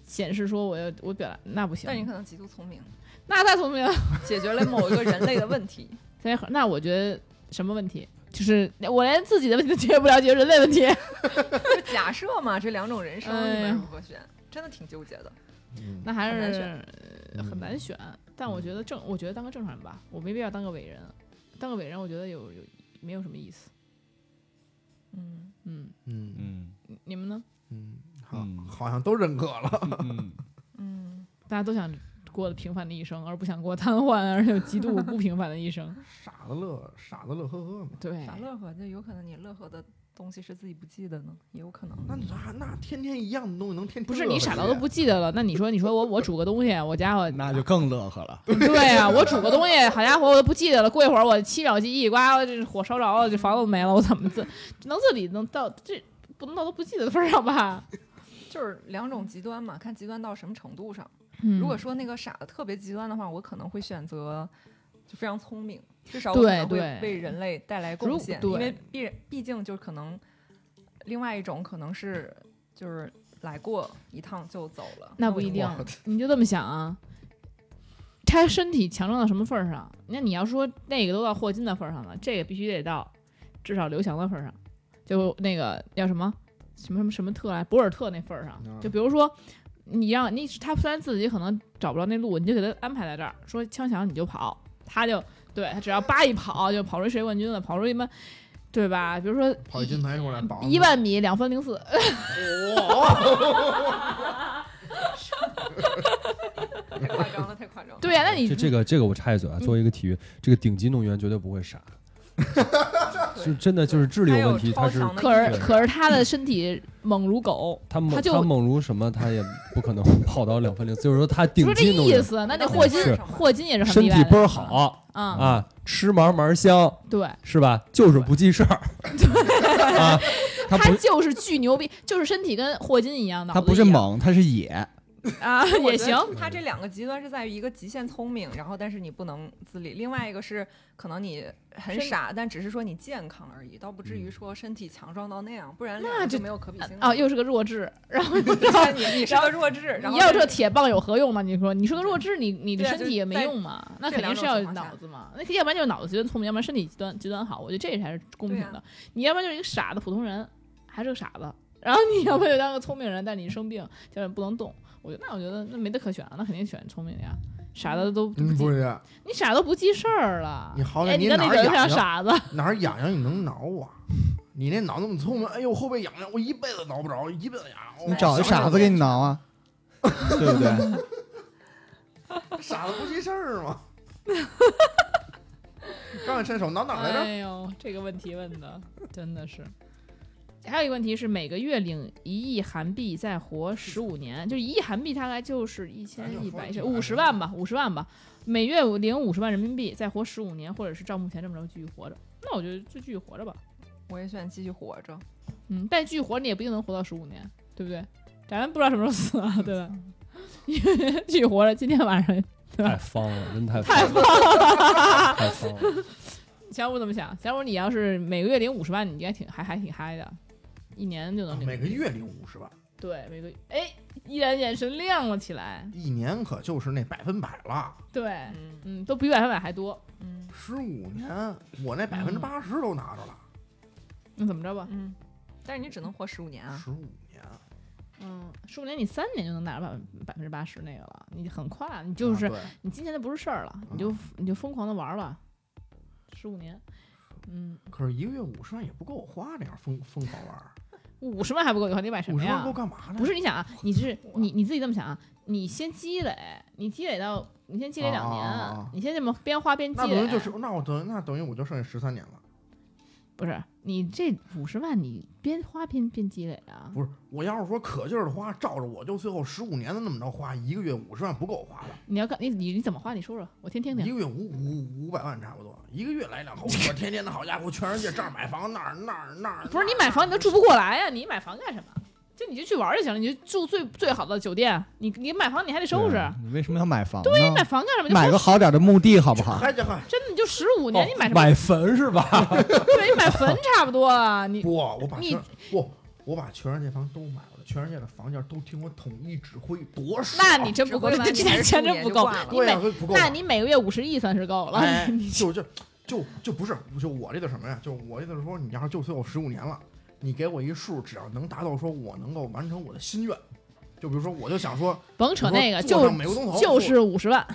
显示说我要我表达？那不行但，你可能极度聪明，那太聪明了。解决了某一个人类的问题。所以那我觉得什么问题？就是我连自己的问题都解决不了，解决人类问题。就假设嘛，这两种人生你哎呀们如何选？真的挺纠结的。嗯那还是很难选呃很难选。但我觉得正，我觉得当个正常人吧，我没必要当个伟人。当个伟人，我觉得有有没有什么意思。嗯，嗯，嗯嗯你们呢？嗯，好嗯，好像都认可了。嗯，嗯，大家都想过平凡的一生，而不想过瘫痪而且又极度不平凡的一生。傻子乐，傻子乐呵呵嘛。对，傻乐呵，就有可能你乐呵的东西是自己不记得呢，也有可能。那你那那天天一样的东西能天天不是你傻到都不记得了。那你说，你说我 我煮个东西，我家伙那就更乐呵了。对呀、我煮个东西，好家伙，我都不记得了。过一会儿我七秒记忆，呱，这火烧着了，这房子都没了，我怎么自能自理能到这不能到都不记得的份上吧？就是两种极端嘛，看极端到什么程度上。嗯如果说那个傻的特别极端的话，我可能会选择就非常聪明，至少可能会对为人类带来贡献，对因为毕毕竟就可能另外一种可能是就是来过一趟就走了，那不一定，你就这么想啊。他身体强壮到什么份儿上？那你要说那个都到霍金的份儿上了，这个必须得到至少刘翔的份儿上，就那个叫什么什么什么什么特来博尔特那份儿上。啊就比如说，你让你他虽然自己可能找不着那路，你就给他安排在这儿，说枪响你就跑，他就对他只要叭一跑就跑出世界冠军了，跑出一般对吧？比如说跑一金牌出来，保一万米两分零四，太夸张了，太夸张了。对呀、那你这这个这个我插一嘴啊，作为一个体育，这个顶级运动员绝对不会傻，就真的就是智力有问题，他是可是可是他的身体猛如狗，他猛他就他猛如什么，他也不可能 跑到两分零，就是说他就顶是这级运动员意思。那那霍金是。霍金也是很厉害的身体倍儿好啊，啊，吃嘛嘛香对，是吧？就是不记事儿。啊，他不他就是巨牛逼，就是身体跟霍金一样，的他不是猛，他是野。啊，也行。他这两个极端是在于一个极限聪明，然后但是你不能自理；另外一个是可能你很傻，但只是说你健康而已，倒不至于说身体强壮到那样，不然那就没有可比性了。啊，又是个弱智，然后 你看你你是个弱智，然后你要这铁棒有何用吗？你说，你说个弱智，你你的身体也没用嘛？那肯定是要脑子嘛。那要不然就是脑子极端聪明，要不然身体极端极端好。我觉得这才是公平的。啊你要不然就是一个傻的普通人，还是个傻子。然后你要不然就当个聪明人，但你生病，就是不能动。我觉得那我觉得那没得可选了，那肯定选聪明的呀。傻的都不不，是，你傻都不记事儿了。你好歹哎，你你跟那人像哪儿痒痒傻子。哪儿痒痒你能挠啊？你那脑那么聪明，哎呦后背痒痒，我一辈子挠不着，一辈子痒。我你找个傻子给你挠啊，对不对？傻子不记事儿吗？刚一伸手挠哪儿来着？哎呦，这个问题问的真的是。还有一个问题是，每个月领一亿韩币，再活十五年，就一亿韩币大概就是一千一百五十万吧，五十万吧。每月领五十万人民币，再活十五年，或者是照目前这么着继续活着。那我觉得就继续活着吧。我也选继续活着。嗯，但继续活着你也不一定能活到十五年，对不对？咱们不知道什么时候死啊，对吧？因为继续活着，今天晚上太方了，真太太方了，太方了。小五怎么想？小五，你要是每个月领五十万，你应该挺还还挺嗨的，一年就能领。每个月领五十万，对，每个哎，依然眼神亮了起来。一年可就是那百分百了。对，嗯嗯，都比百分百还多。嗯十五年，我那百分之八十都拿着了。那怎么着吧？嗯，但是你只能活十五年啊。十五年，嗯，十五年你三年就能拿着百分百分之八十那个了，你很快啊，你就是、啊对你今年就不是事儿了，你就你就疯狂的玩儿吧，十五年，嗯，可是一个月五十万也不够我花，这样疯疯狂玩儿，五十万还不够你花，你买什么呀五十万够？干嘛呢？不是你想啊，你是你你自己这么想啊，你先积累，你积累到你先积累两年，你先这么边花边积累，那等于就是，那我等于那等于我就剩下十三年了。不是你这五十万你边花边边积累啊？不是，我要是说可劲儿的花，照着我就最后十五年的那么着花，一个月五十万不够我花的，你要干你你你怎么花？你说说，我先听听。一个月五五五百万差不多，一个月来两口，我天天的好家伙，全世界这儿买房那儿那儿那儿，不是你买房你都住不过来呀、你买房干什么？就你就去玩就行了，你就住最最好的酒店。你你买房你还得收拾，你为什么要买房呢？对，买房干什么？买个好点的墓地好不好？真的你就十五年，你买什么？哦买坟是吧？对，你买坟差不多啊。你不，我把你全不，我把全世界房都买了，全世界的房价都听我统一指挥，多爽！那你真不够，这你还是15点钱真不够对呀、每不够。那你每个月五十亿算是够了。就就就就不是，就我这个什么呀？就我这个说，你要是就最后十五年了，你给我一数，只要能达到说我能够完成我的心愿，就比如说，我就想说，甭扯那个，就上美国总统就是五十万。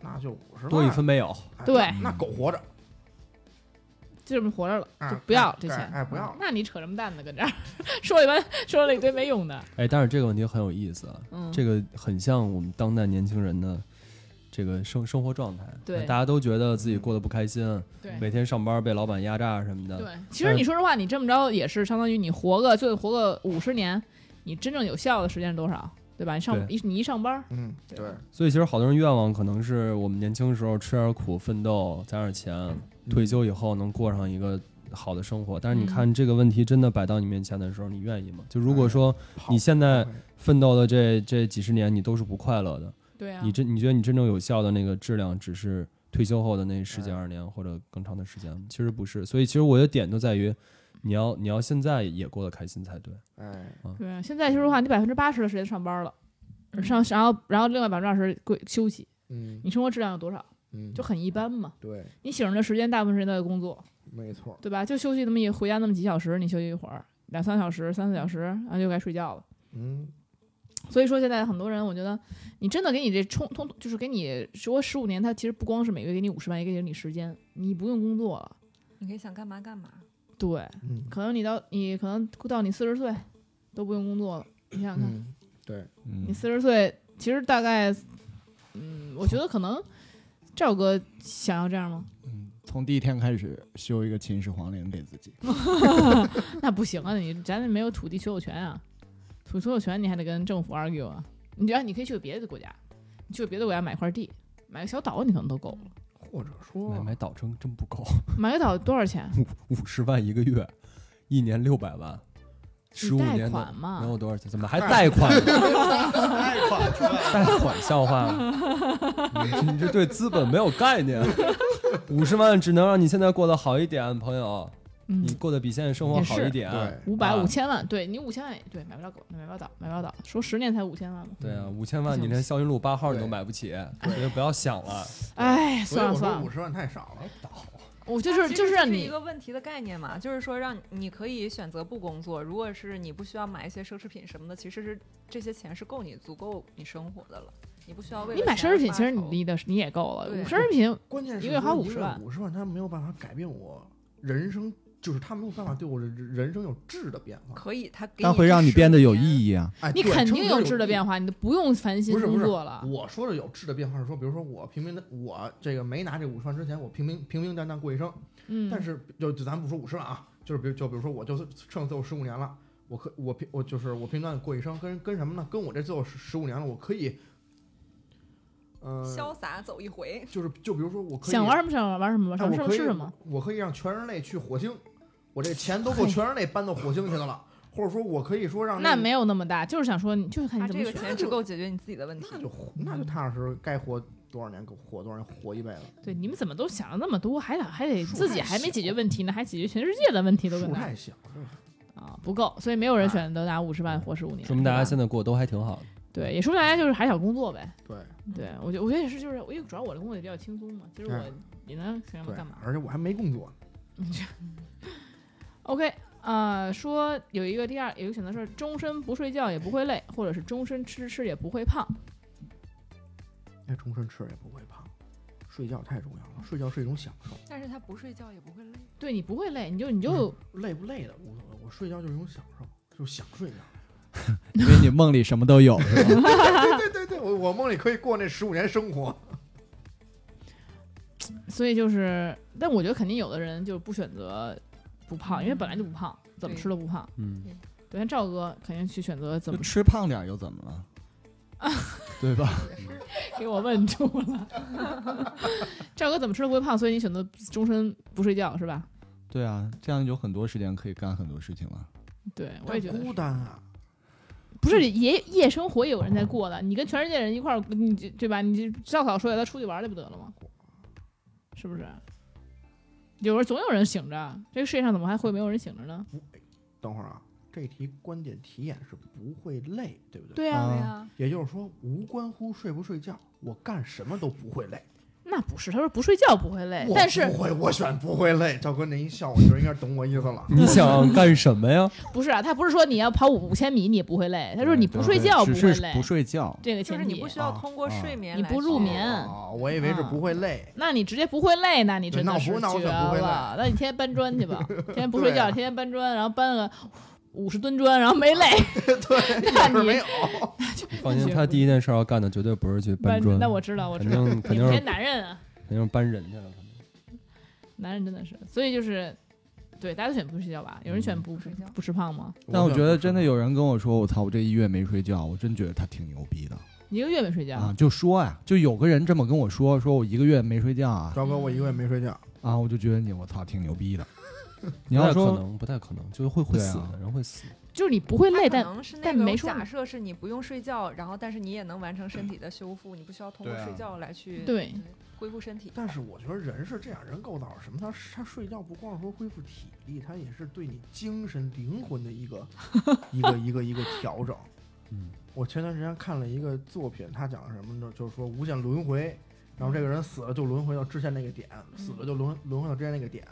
那就五十万，多一分没有。哎对那那狗活着，就这么活着了，哎就不要哎这钱。哎哎不要那你扯什么蛋呢？跟这儿 说了一般，说了一堆没用的。哎，但是这个问题很有意思，啊，嗯，这个很像我们当代年轻人的这个生生活状态。对大家都觉得自己过得不开心，对每天上班被老板压榨什么的。对。其实你说实话，你这么着也是相当于你活个就活个五十年，你真正有效的时间是多少？对吧？你上一你一上班，嗯，对对，所以其实好多人愿望可能是我们年轻时候吃点苦、奋斗、攒点钱，退休以后能过上一个好的生活。但是你看这个问题真的摆到你面前的时候，你愿意吗？就如果说你现在奋斗的这这几十年你都是不快乐的，对啊，你真你觉得你真正有效的那个质量只是退休后的那十几哎二十年或者更长的时间吗？其实不是。所以其实我的点就在于，你要你要现在也过得开心才对。哎，对啊。现在说实话，你百分之八十的时间上班了，嗯上然后然后另外百分之二十归休息，嗯你生活质量有多少？嗯，就很一般嘛。对，你醒着的时间大部分时间都在工作，没错，对吧？就休息那么一回家那么几小时，你休息一会儿，两三小时、三四小时，然后就该睡觉了。嗯，所以说，现在很多人，我觉得你真的给你这充通，就是给你说十五年，他其实不光是每个月给你五十万，也给你时间，你不用工作了。你可以想干嘛干嘛。对，嗯可能你到你可能到你四十岁都不用工作了。你想想看，嗯，对，你嗯，四十岁，其实大概，嗯，我觉得可能赵哥想要这样吗？嗯从第一天开始修一个秦始皇陵给自己。那不行啊，你咱没有土地所有权啊，所有权你还得跟政府 argue 啊。你只要你可以去别的国家，你去别的国家买块地，买个小岛你可能都够了。或者说买买岛真真不够，买个岛多少钱？五五十万一个月，一年六百万，十五贷年款嘛能有多少钱？怎么还贷款呢？贷款贷款笑话吗？你这你这对资本没有概念。五十万只能让你现在过得好一点，朋友，嗯。你，过得比现在生活好一点。对。五百啊五千万，对你五千万也对，买不了狗，买不了岛，买不了岛。说十年才五千万嘛？对啊，五千万你连霄云路八号你都买不起，所以不要想了。哎，算了算了。五，十万太少了，我就是就是让你一个问题的概念嘛，就是说让你可以选择不工作，如果是你不需要买一些奢侈品什么的，其实是这些钱是够你足够你生活的了，你不需要为你买奢侈品，其实你的离的你也够了。对。奢侈品关键是一个月花说50万。五十万他没有办法改变我人生，就是他没有办法对我人人生有质的变化。可以，他给但会让你变得有意义。啊！哎，你肯定有质的变化，你都不用烦心不是不是工作了。我说的有质的变化是说，比如说我平平的，我这个没拿这五十万之前，我平平平平淡淡过一生。嗯，但是就就咱不说五十万啊，就是比如就比如说我就是剩最后十五年了，我可我平我就是我平淡过一生，跟跟什么呢？跟我这最后十十五年了，我可以，嗯、潇洒走一回，就是就比如说我可以想玩什么想玩什么，想吃什么吃什么。，我可以让全人类去火星，我这钱都够全人类搬到火星去的了，或者说我可以说让那没有那么大，就是想说你就是看它你怎么选。这个钱只够解决你自己的问题那。就活那就踏实，该活多少年活多少年，活一辈子。对，你们怎么都想了那么多，还得还得自己还没解决问题呢，还解决全世界的问题都跟那儿数太小，这是啊，不够，所以没有人选择拿五十万活十五年。说明大家对吧现在过得都还挺好的。对，也说明大家就是还想工作呗。对对，我觉得我觉得也是，就是因为主要我的工作也比较轻松嘛，其实我嗯也能想干嘛对干嘛。，而且我还没工作呢。OK，啊、说有一个第二有一个选择是终身不睡觉也不会累，或者是终身吃吃也不会胖。那终身吃也不会胖，睡觉太重要了，睡觉是一种享受。但是他不睡觉也不会累。对你不会累，你就你就、累不累的无所谓，我睡觉就是一种享受，就想睡觉。因为你梦里什么都有，是吧？对对对，我我梦里可以过那十五年生活。所以就是，但我觉得肯定有的人就不选择不胖，因为本来就不胖，怎么吃都不胖。嗯，对，像赵哥肯定去选择怎么吃胖点儿又怎么了？对吧？给我问住了。赵哥怎么吃都不会胖，所以你选择终身不睡觉是吧？对啊，这样有很多时间可以干很多事情了。对，我也觉得孤单啊，不是夜夜生活也有人在过的，你跟全世界人一块儿，你对吧？你这烧烤说他出去玩就不得了吗？是不是？有人总有人醒着，这个世界上怎么还会没有人醒着呢？等会儿啊，这题关键题眼是不会累，对不对？对呀、啊对呀，也就是说，无关乎睡不睡觉，我干什么都不会累。那不是，他说不睡觉不会累，但是不会，我选不会累。赵哥那一笑，我觉得应该懂我意思了。你想干什么呀？不是啊，他不是说你要跑五五千米你也不会累，他说你不睡觉不会累，不睡觉。这个前提就是你不。需要啊通过啊睡眠来你不入眠哦，我以为是不会累。那你直接不会累，那你真的是绝可不会累了。那你天天搬砖去吧，天天不睡觉，天天搬砖，然后搬个五十吨砖，然后没累，对，没有。放心，他第一件事要干的绝对不是去搬砖，那我知道，我知道，肯定是男人啊，肯定是搬人去了。可能男人真的是，所以就是，对，大家都选不睡觉吧？有人选不不睡觉不吃胖吗？但我觉得真的有人跟我说，我操，我这一月没睡觉，我真觉得他挺牛逼的一个月没睡觉，啊！就说呀，就有个人这么跟我说，说我一个月没睡觉啊赵哥，我一个月没睡觉，啊，我就觉得你我操挺牛逼的。你不太可要说能，不太可能，就是会会死的，人会死。就是你不会累，但但没说假设是你不用睡觉，然后但是你也能完成身体的修复，你不需要通过睡觉来去对恢复身体。但是我觉得人是这样，人构造是什么？他他睡觉不光是说恢复体力，他也是对你精神灵魂的一个 一个一个一个调整。嗯，我前段时间看了一个作品，他讲什么呢？就是说无限轮回，然后这个人死了就轮回到之前那个点，死了就轮轮回到之前那个点。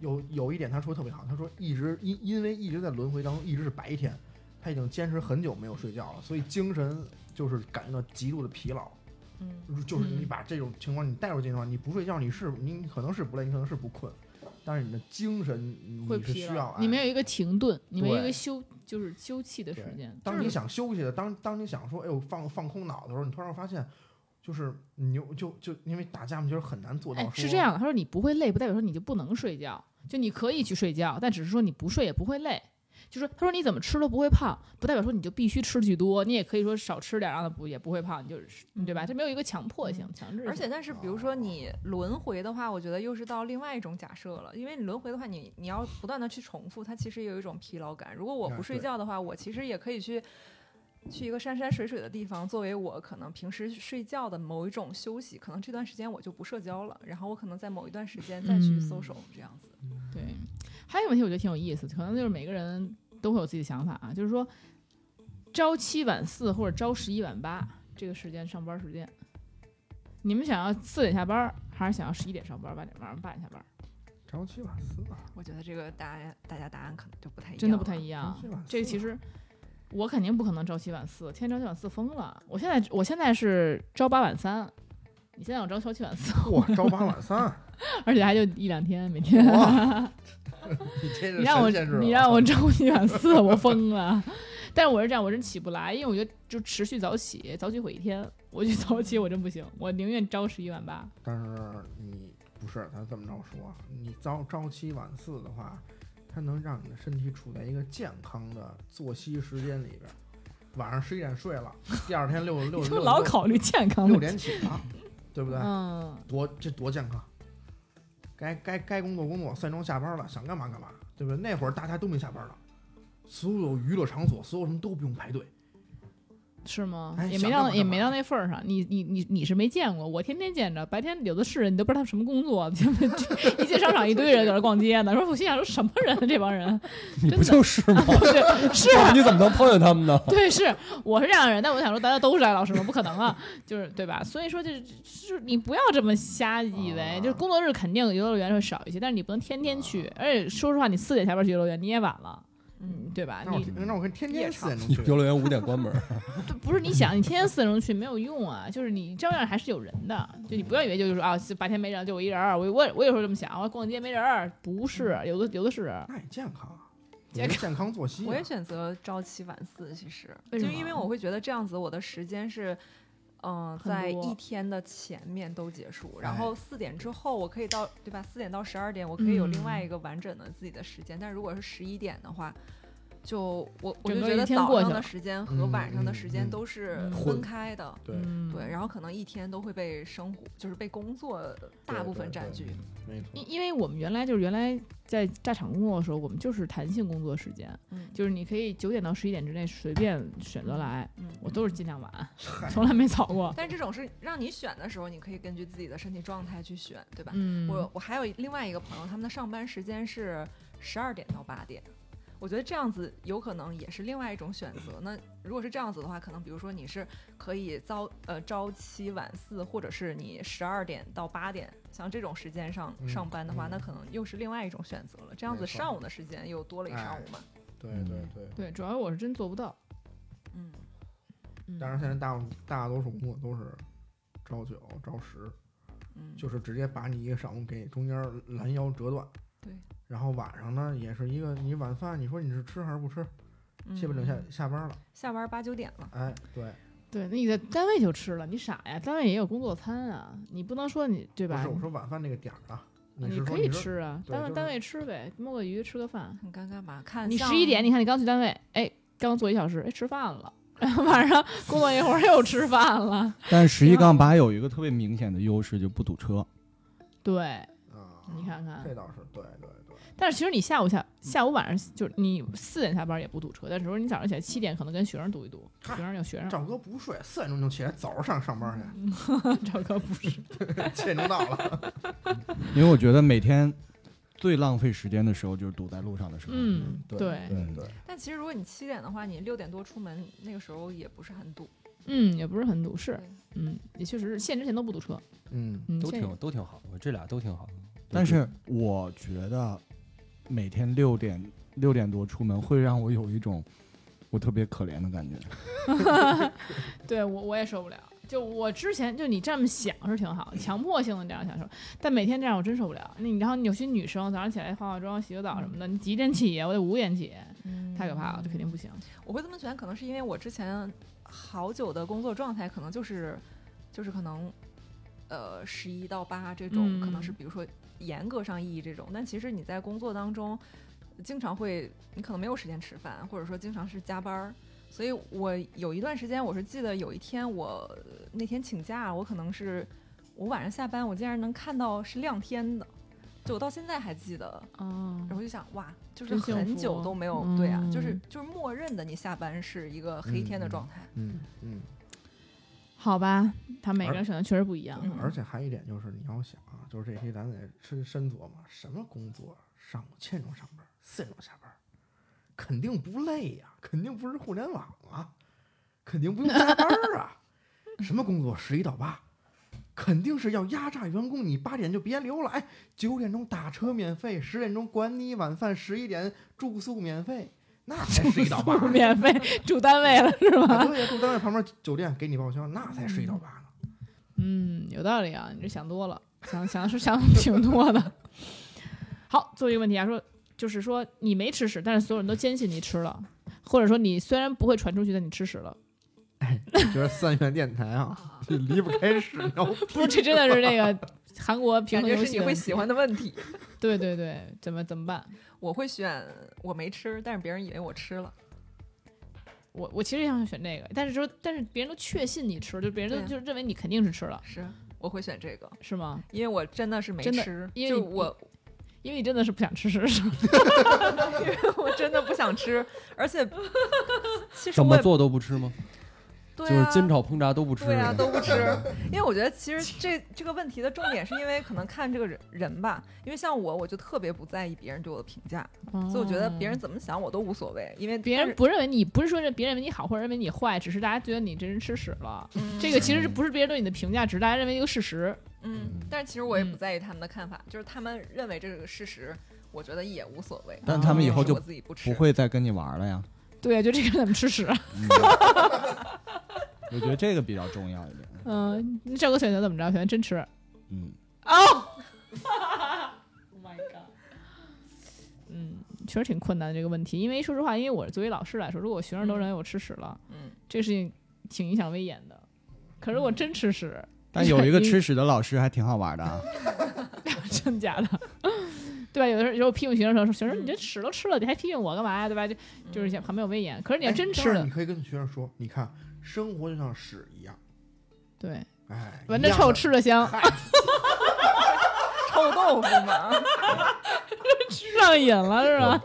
有有一点他说特别好，他说一直因因为一直在轮回当中，一直是白天，他已经坚持很久没有睡觉了，所以精神就是感觉到极度的疲劳。嗯，就是你嗯把这种情况你带入进去的话，你不睡觉，你是你可能是不累，你可能是不困，但是你的精神你是需要劳。你没有一个停顿，你没有一个休，就是休憩的时间。当你想休息的，当当你想说，哎呦放放空脑的时候，你突然发现，就是你就就就因为打架嘛，就是很难做到哎，是这样的，他说你不会累，不代表说你就不能睡觉，就你可以去睡觉，但只是说你不睡也不会累。就是他说你怎么吃都不会胖，不代表说你就必须吃巨多，你也可以说少吃点，让它不也不会胖，你就是对吧？这没有一个强迫性、强制性。而且，但是比如说你轮回的话，我觉得又是到另外一种假设了，因为你轮回的话，你你要不断的去重复，它其实也有一种疲劳感。如果我啊不睡觉的话，我其实也可以去去一个山山水水的地方，作为我可能平时睡觉的某一种休息。可能这段时间我就不社交了，然后我可能在某一段时间再去搜嗯手，这样子。对，还有一个问题我觉得挺有意思，可能就是每个人都会有自己的想法啊，就是说朝七晚四或者朝十一晚八这个时间上班时间，你们想要四点下班，还是想要十一点上班，八点晚上八点下班？朝七晚四吧，我觉得这个答案大家答案可能就不太一样，真的不太一。样这个其实我肯定不可能朝七晚四，天天朝七晚四疯了。我现在我现在是朝八晚三，你现在我朝朝七晚四，我，朝八晚三，而且还就一两天每天。你你让我你让我朝七晚四，我疯了。但是我是这样，我真起不来，因为我觉得就持续早起，早起毁一天。我去早起我真不行，我宁愿朝十一晚八。但是你不是，咱这么着说，你朝朝七晚四的话，它能让你的身体处在一个健康的作息时间里边。晚上十一点睡了，第二天六 六老考虑健康六。点起床，对不对？嗯，多这多健康。该该该工作工作，三点钟下班了，想干嘛干嘛，对不对？那会儿大家都没下班了，所有娱乐场所，所有什么都不用排队，是吗？哎也没到也没到那份儿上。你你你你是没见过，我天天见着，白天有的是人，你都不知道他们什么工作。一进商场一堆人在那逛街呢，说我心想说什么人啊这帮人？你不就是吗？对，是 你怎么能碰见他们呢？对，是我是这样的人，但我想说大家都是来老师吗？不可能啊，就是对吧？所以说就是就是你不要这么瞎以为，啊就是工作日肯定游乐园会少一些，但是你不能天天去，而且说实话，你四点下班去游乐园你也晚了，嗯，对吧？那我你那我跟天天夜场四点钟去，游乐园五点关门，对不是你想，你天天四点钟去没有用啊，就是你照样还是有人的，就你不要以为就是说啊，白天没人就我一人儿，我我我有时候这么想，我逛街没人儿，不是，有的有的是，那也健康啊，健康作息啊。我也选择朝七晚四，其实为什么就因为我会觉得这样子我的时间是。嗯、在一天的前面都结束，然哎后四点之后我可以到，对吧？四点到十二点，我可以有另外嗯一个完整的自己的时间。但如果是十一点的话，就我我就觉得早上的天过去了时间和晚上的时间都是嗯分开的，对嗯对，然后可能一天都会被生活，就是被工作大部分占据。没错，因因为我们原来就是原来在大厂工作的时候，我们就是弹性工作时间，嗯，就是你可以九点到十一点之内随便选择来，嗯，我都是尽量晚，从来没早过。但这种是让你选的时候，你可以根据自己的身体状态去选，对吧？嗯，我我还有另外一个朋友，他们的上班时间是十二点到八点。我觉得这样子有可能也是另外一种选择。那如果是这样子的话，可能比如说你是可以早呃朝七晚四，或者是你十二点到八点，像这种时间上嗯上班的话，嗯那可能又是另外一种选择了。这样子上午的时间又多了一上午嘛。对对对。对，主要我是真做不到。嗯，嗯但是现在大大多数工作都是朝九朝十，嗯，就是直接把你一个上午给中间拦腰折断。对。然后晚上呢，也是一个你晚饭，你说你是吃还是不吃？七八点下嗯下班了，下班八九点了。哎，对，对，那你在单位就吃了，你傻呀？单位也有工作餐啊，你不能说你对吧？不是我说晚饭那个点儿啊，你可以吃啊，单位单位吃呗，摸个鱼，吃个饭。很尴尬吧？看你十一点，你看你刚去单位，哎，刚坐一小时，哎，吃饭了，然后晚上工作一会儿又吃饭了。但是十一杠八有一个特别明显的优势，就不堵车。对，啊，你看看这倒是对对对，但是其实你下午下下午晚上就是你四点下班也不堵车，但是说你早上起来七点可能跟学生堵一堵，学生有学生，赵哥不睡，四点钟就起来，早上上班去赵哥不是。去，七点钟到了。因为我觉得每天最浪费时间的时候就是堵在路上的时候。嗯，对对，对对，但其实如果你七点的话，你六点多出门，那个时候也不是很堵。嗯，也不是很堵，是，嗯，也确实是限之前都不堵车，嗯，嗯，都现挺都挺好，我这俩都挺好。但是我觉得每天六点六点多出门会让我有一种我特别可怜的感觉。对我我也受不了。就我之前就你这么想是挺好，强迫性的这样享受，但每天这样我真受不了。那你然后有些女生早上起来化化妆、洗个澡什么的，你几点起呀？我得五点起，太可怕了，这肯定不行。我会这么选，可能是因为我之前好久的工作状态，可能就是就是可能呃十一到八这种，嗯可能是比如说严格上意义这种，但其实你在工作当中经常会，你可能没有时间吃饭，或者说经常是加班儿。所以我有一段时间，我是记得有一天我那天请假，我可能是我晚上下班，我竟然能看到是亮天的，就我到现在还记得。嗯然后就想，哇，就是很久都没有，对啊，就是嗯就是默认的，你下班是一个黑天的状态。嗯嗯，好吧，他每个人选择确实不一样。嗯而且还有一点就是你要想啊，就是这些咱得深深琢磨，什么工作上午七点钟上班，四点钟下班，肯定不累呀、肯定不是互联网啊，肯定不用加班儿啊。什么工作十一到八，肯定是要压榨员工，你八点就别留了，哎，九点钟打车免费，十点钟管你晚饭，十一点住宿免费，那才十一到八。免费住单位了是啊吧？对呀，住单位旁边酒店给你报销，那才十一到八呢。嗯，有道理啊，你这想多了，想想是想挺多的。好，最后一个问题啊，说就是说你没吃屎，但是所有人都坚信你吃了，或者说你虽然不会传出去，但你吃屎了。哎觉得三元电台啊，这离不开屎。不，这真的是那个韩国平衡感觉是你会喜欢的问题。对对对，怎么怎么办？我会选我没吃，但是别人以为我吃了。我我其实也想选这个，但是说但是别人都确信你吃，就别人都就认为你肯定是吃了，是，我会选这个，是吗？因为我真的是没吃，因为我因为你真的是不想吃是，是吗我真的不想吃，而且其实怎么做都不吃吗？对啊就是煎炒烹炸都不吃。对啊，都不吃。因为我觉得其实这这个问题的重点是因为可能看这个人人吧，因为像我，我就特别不在意别人对我的评价，所以我觉得别人怎么想我都无所谓，因为哦别人不认为你，不是说别人认为你好或者认为你坏，只是大家觉得你这人吃屎了。嗯这个其实不是别人对你的评价，只是大家认为一个事实。嗯，但是其实我也嗯不在意他们的看法，就是他们认为这个事实，我觉得也无所谓。但他们以后就自己不吃不会再跟你玩了呀。对啊，就这个人怎么吃屎？嗯 我觉得这个比较重要一点。嗯，你这个选择怎么着？选择真吃。嗯，哦、oh my god！嗯，确实挺困难的这个问题，因为说实话，因为我作为老师来说，如果我学生都认为我吃屎了，嗯，这个事情挺影响威严的。可是我真吃屎，但有一个吃屎的老师还挺好玩的啊。真假的？对吧？有的时候有时候批评学生的时候，学生你这屎都吃了，你还批评我干嘛呀？对吧？就就是想旁边有威严。可是你要哎真吃了你，可以跟学生说，你看，生活就像屎一样，对，哎，闻着臭，吃着香，臭豆腐嘛，吃上瘾了是吧？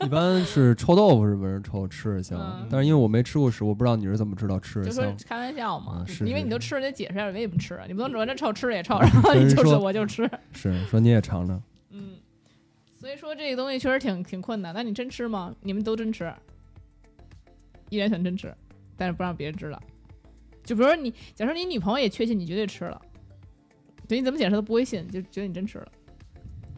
一般是臭豆腐是闻着臭，吃着香嗯。但是因为我没吃过屎，我不知道你是怎么知道吃着就说香。开玩笑嘛嗯，是因为你都吃了，得解释一下为什么吃，你不能闻着臭吃着也臭，然后你就是我就吃。是说你也尝尝，嗯，所以说这个东西确实挺挺困难。那你真吃吗？你们都真吃，依然想真吃，但是不让别人知道。就比如说你，假设你女朋友也确信你绝对吃了，对你怎么解释都不会信，就觉得你真吃了。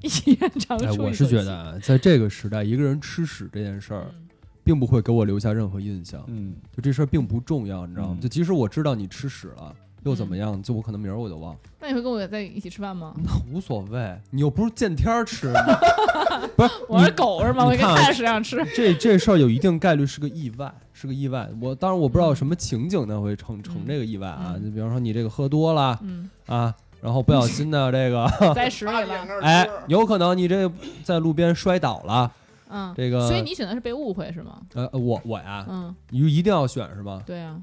依然长我是觉得啊，在这个时代，一个人吃屎这件事儿，嗯并不会给我留下任何印象。嗯，就这事儿并不重要，你知道吗？嗯就即使我知道你吃屎了，又怎么嗯样？就我可能明儿我就忘，那你会跟我在一起吃饭吗？那无所谓。你又不是见天儿吃，我是狗是吗？我应该你看啊看着屎上吃。这这事儿有一定概率是个意外，是个意外。我当然我不知道什么情景呢会成成这个意外啊，嗯就比方说你这个喝多了嗯，啊，然后不小心的这个，在屎里了。哎，有可能你这在路边摔倒了，嗯，这个所以你选的是被误会是吗？呃我我呀，嗯，你就一定要选是吗？对啊，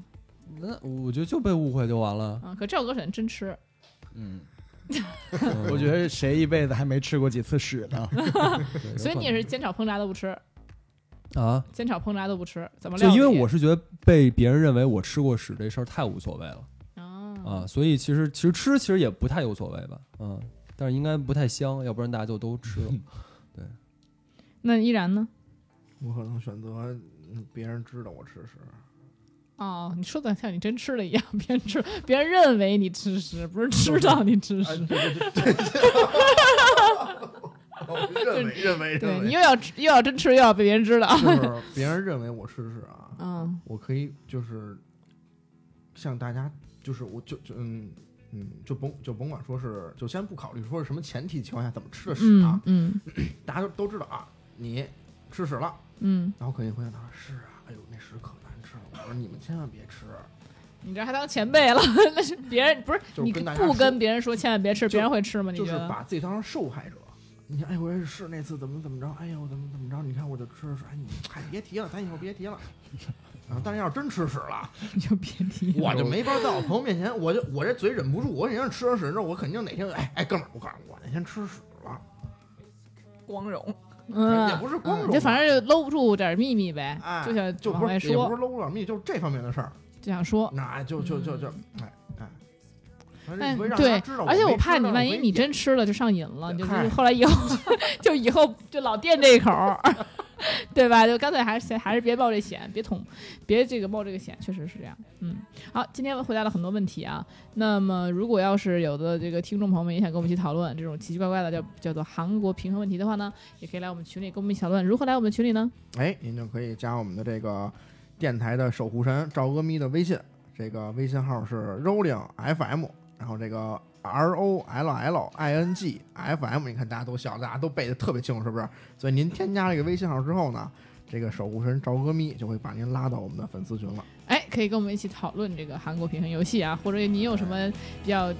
那我觉得就被误会就完了。嗯，可赵哥选的真吃，嗯，嗯我觉得谁一辈子还没吃过几次屎呢？对 所以你也是煎炒烹炸都不吃，啊，煎炒烹炸都不吃，怎么就理？因为我是觉得被别人认为我吃过屎这事儿太无所谓了啊啊，所以其实其实吃其实也不太有所谓吧，嗯，但是应该不太香，要不然大家就都吃了。对那依然呢？我可能选择嗯别人知道我吃屎，哦，你说的像你真吃了一样，别人吃，别人认为你吃屎，不是知道你吃哎，屎。认为认为对，你又要吃又要真吃，又要被别人知道。就是 别人认为我吃屎啊，嗯我可以就是向大家，就是我就就嗯嗯，就甭就甭管说是，就先不考虑说是什么前提情况下怎么吃的屎啊嗯，嗯 大家都都知道啊，你吃屎了，嗯，然后肯定会想到是啊，哎呦那屎可难吃了，我说你们千万别吃，你这还当前辈了？那是别人不是你就是跟不跟别人说，千万别吃，别人会吃吗？你就是？把自己当成受害者。你看，哎，我也是那次怎么怎么着，哎呦，怎么怎么着？你看我就吃屎，哎，你哎别提了，咱以后别提了。啊，但是要是真吃屎了，你就别提了。我就没法在我朋友面前，我就我这嘴忍不住，我肯定吃了屎，之后我肯定哪天，哎哎，哥们儿，我告诉你，我那天吃屎了，光荣。嗯，也不是光荣嗯就反正就搂不住点秘密呗，哎，就想就往外不是也不是说，搂着密，就是这方面的事儿，就想说。那就就就就嗯哎哎，对，而且我怕你万一你真吃了就上瘾了，就是后来以后 就以后就老垫这一口儿，对吧？就干脆还是还是别冒这险，别捅，别这个冒这个险，确实是这样。嗯，好，今天回答了很多问题啊。那么如果要是有的这个听众朋友们也想跟我们一起讨论这种奇奇怪怪的叫叫做韩国平衡问题的话呢，也可以来我们群里跟我们一起讨论。如何来我们群里呢？哎，您就可以加我们的这个电台的守护神赵阿咪的微信，这个微信号是 rolling FM，然后这个 R O L L I N G F M，你看大家都笑，大家都背的特别清楚，是不是？所以您添加这个微信号之后呢，这个守护神赵哥咪就会把您拉到我们的粉丝群了。哎，可以跟我们一起讨论这个韩国平衡游戏啊，或者你有什么比较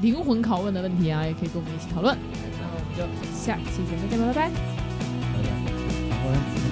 灵魂拷问的问题啊，也可以跟我们一起讨论。那我们就下期节目再见吧，拜拜。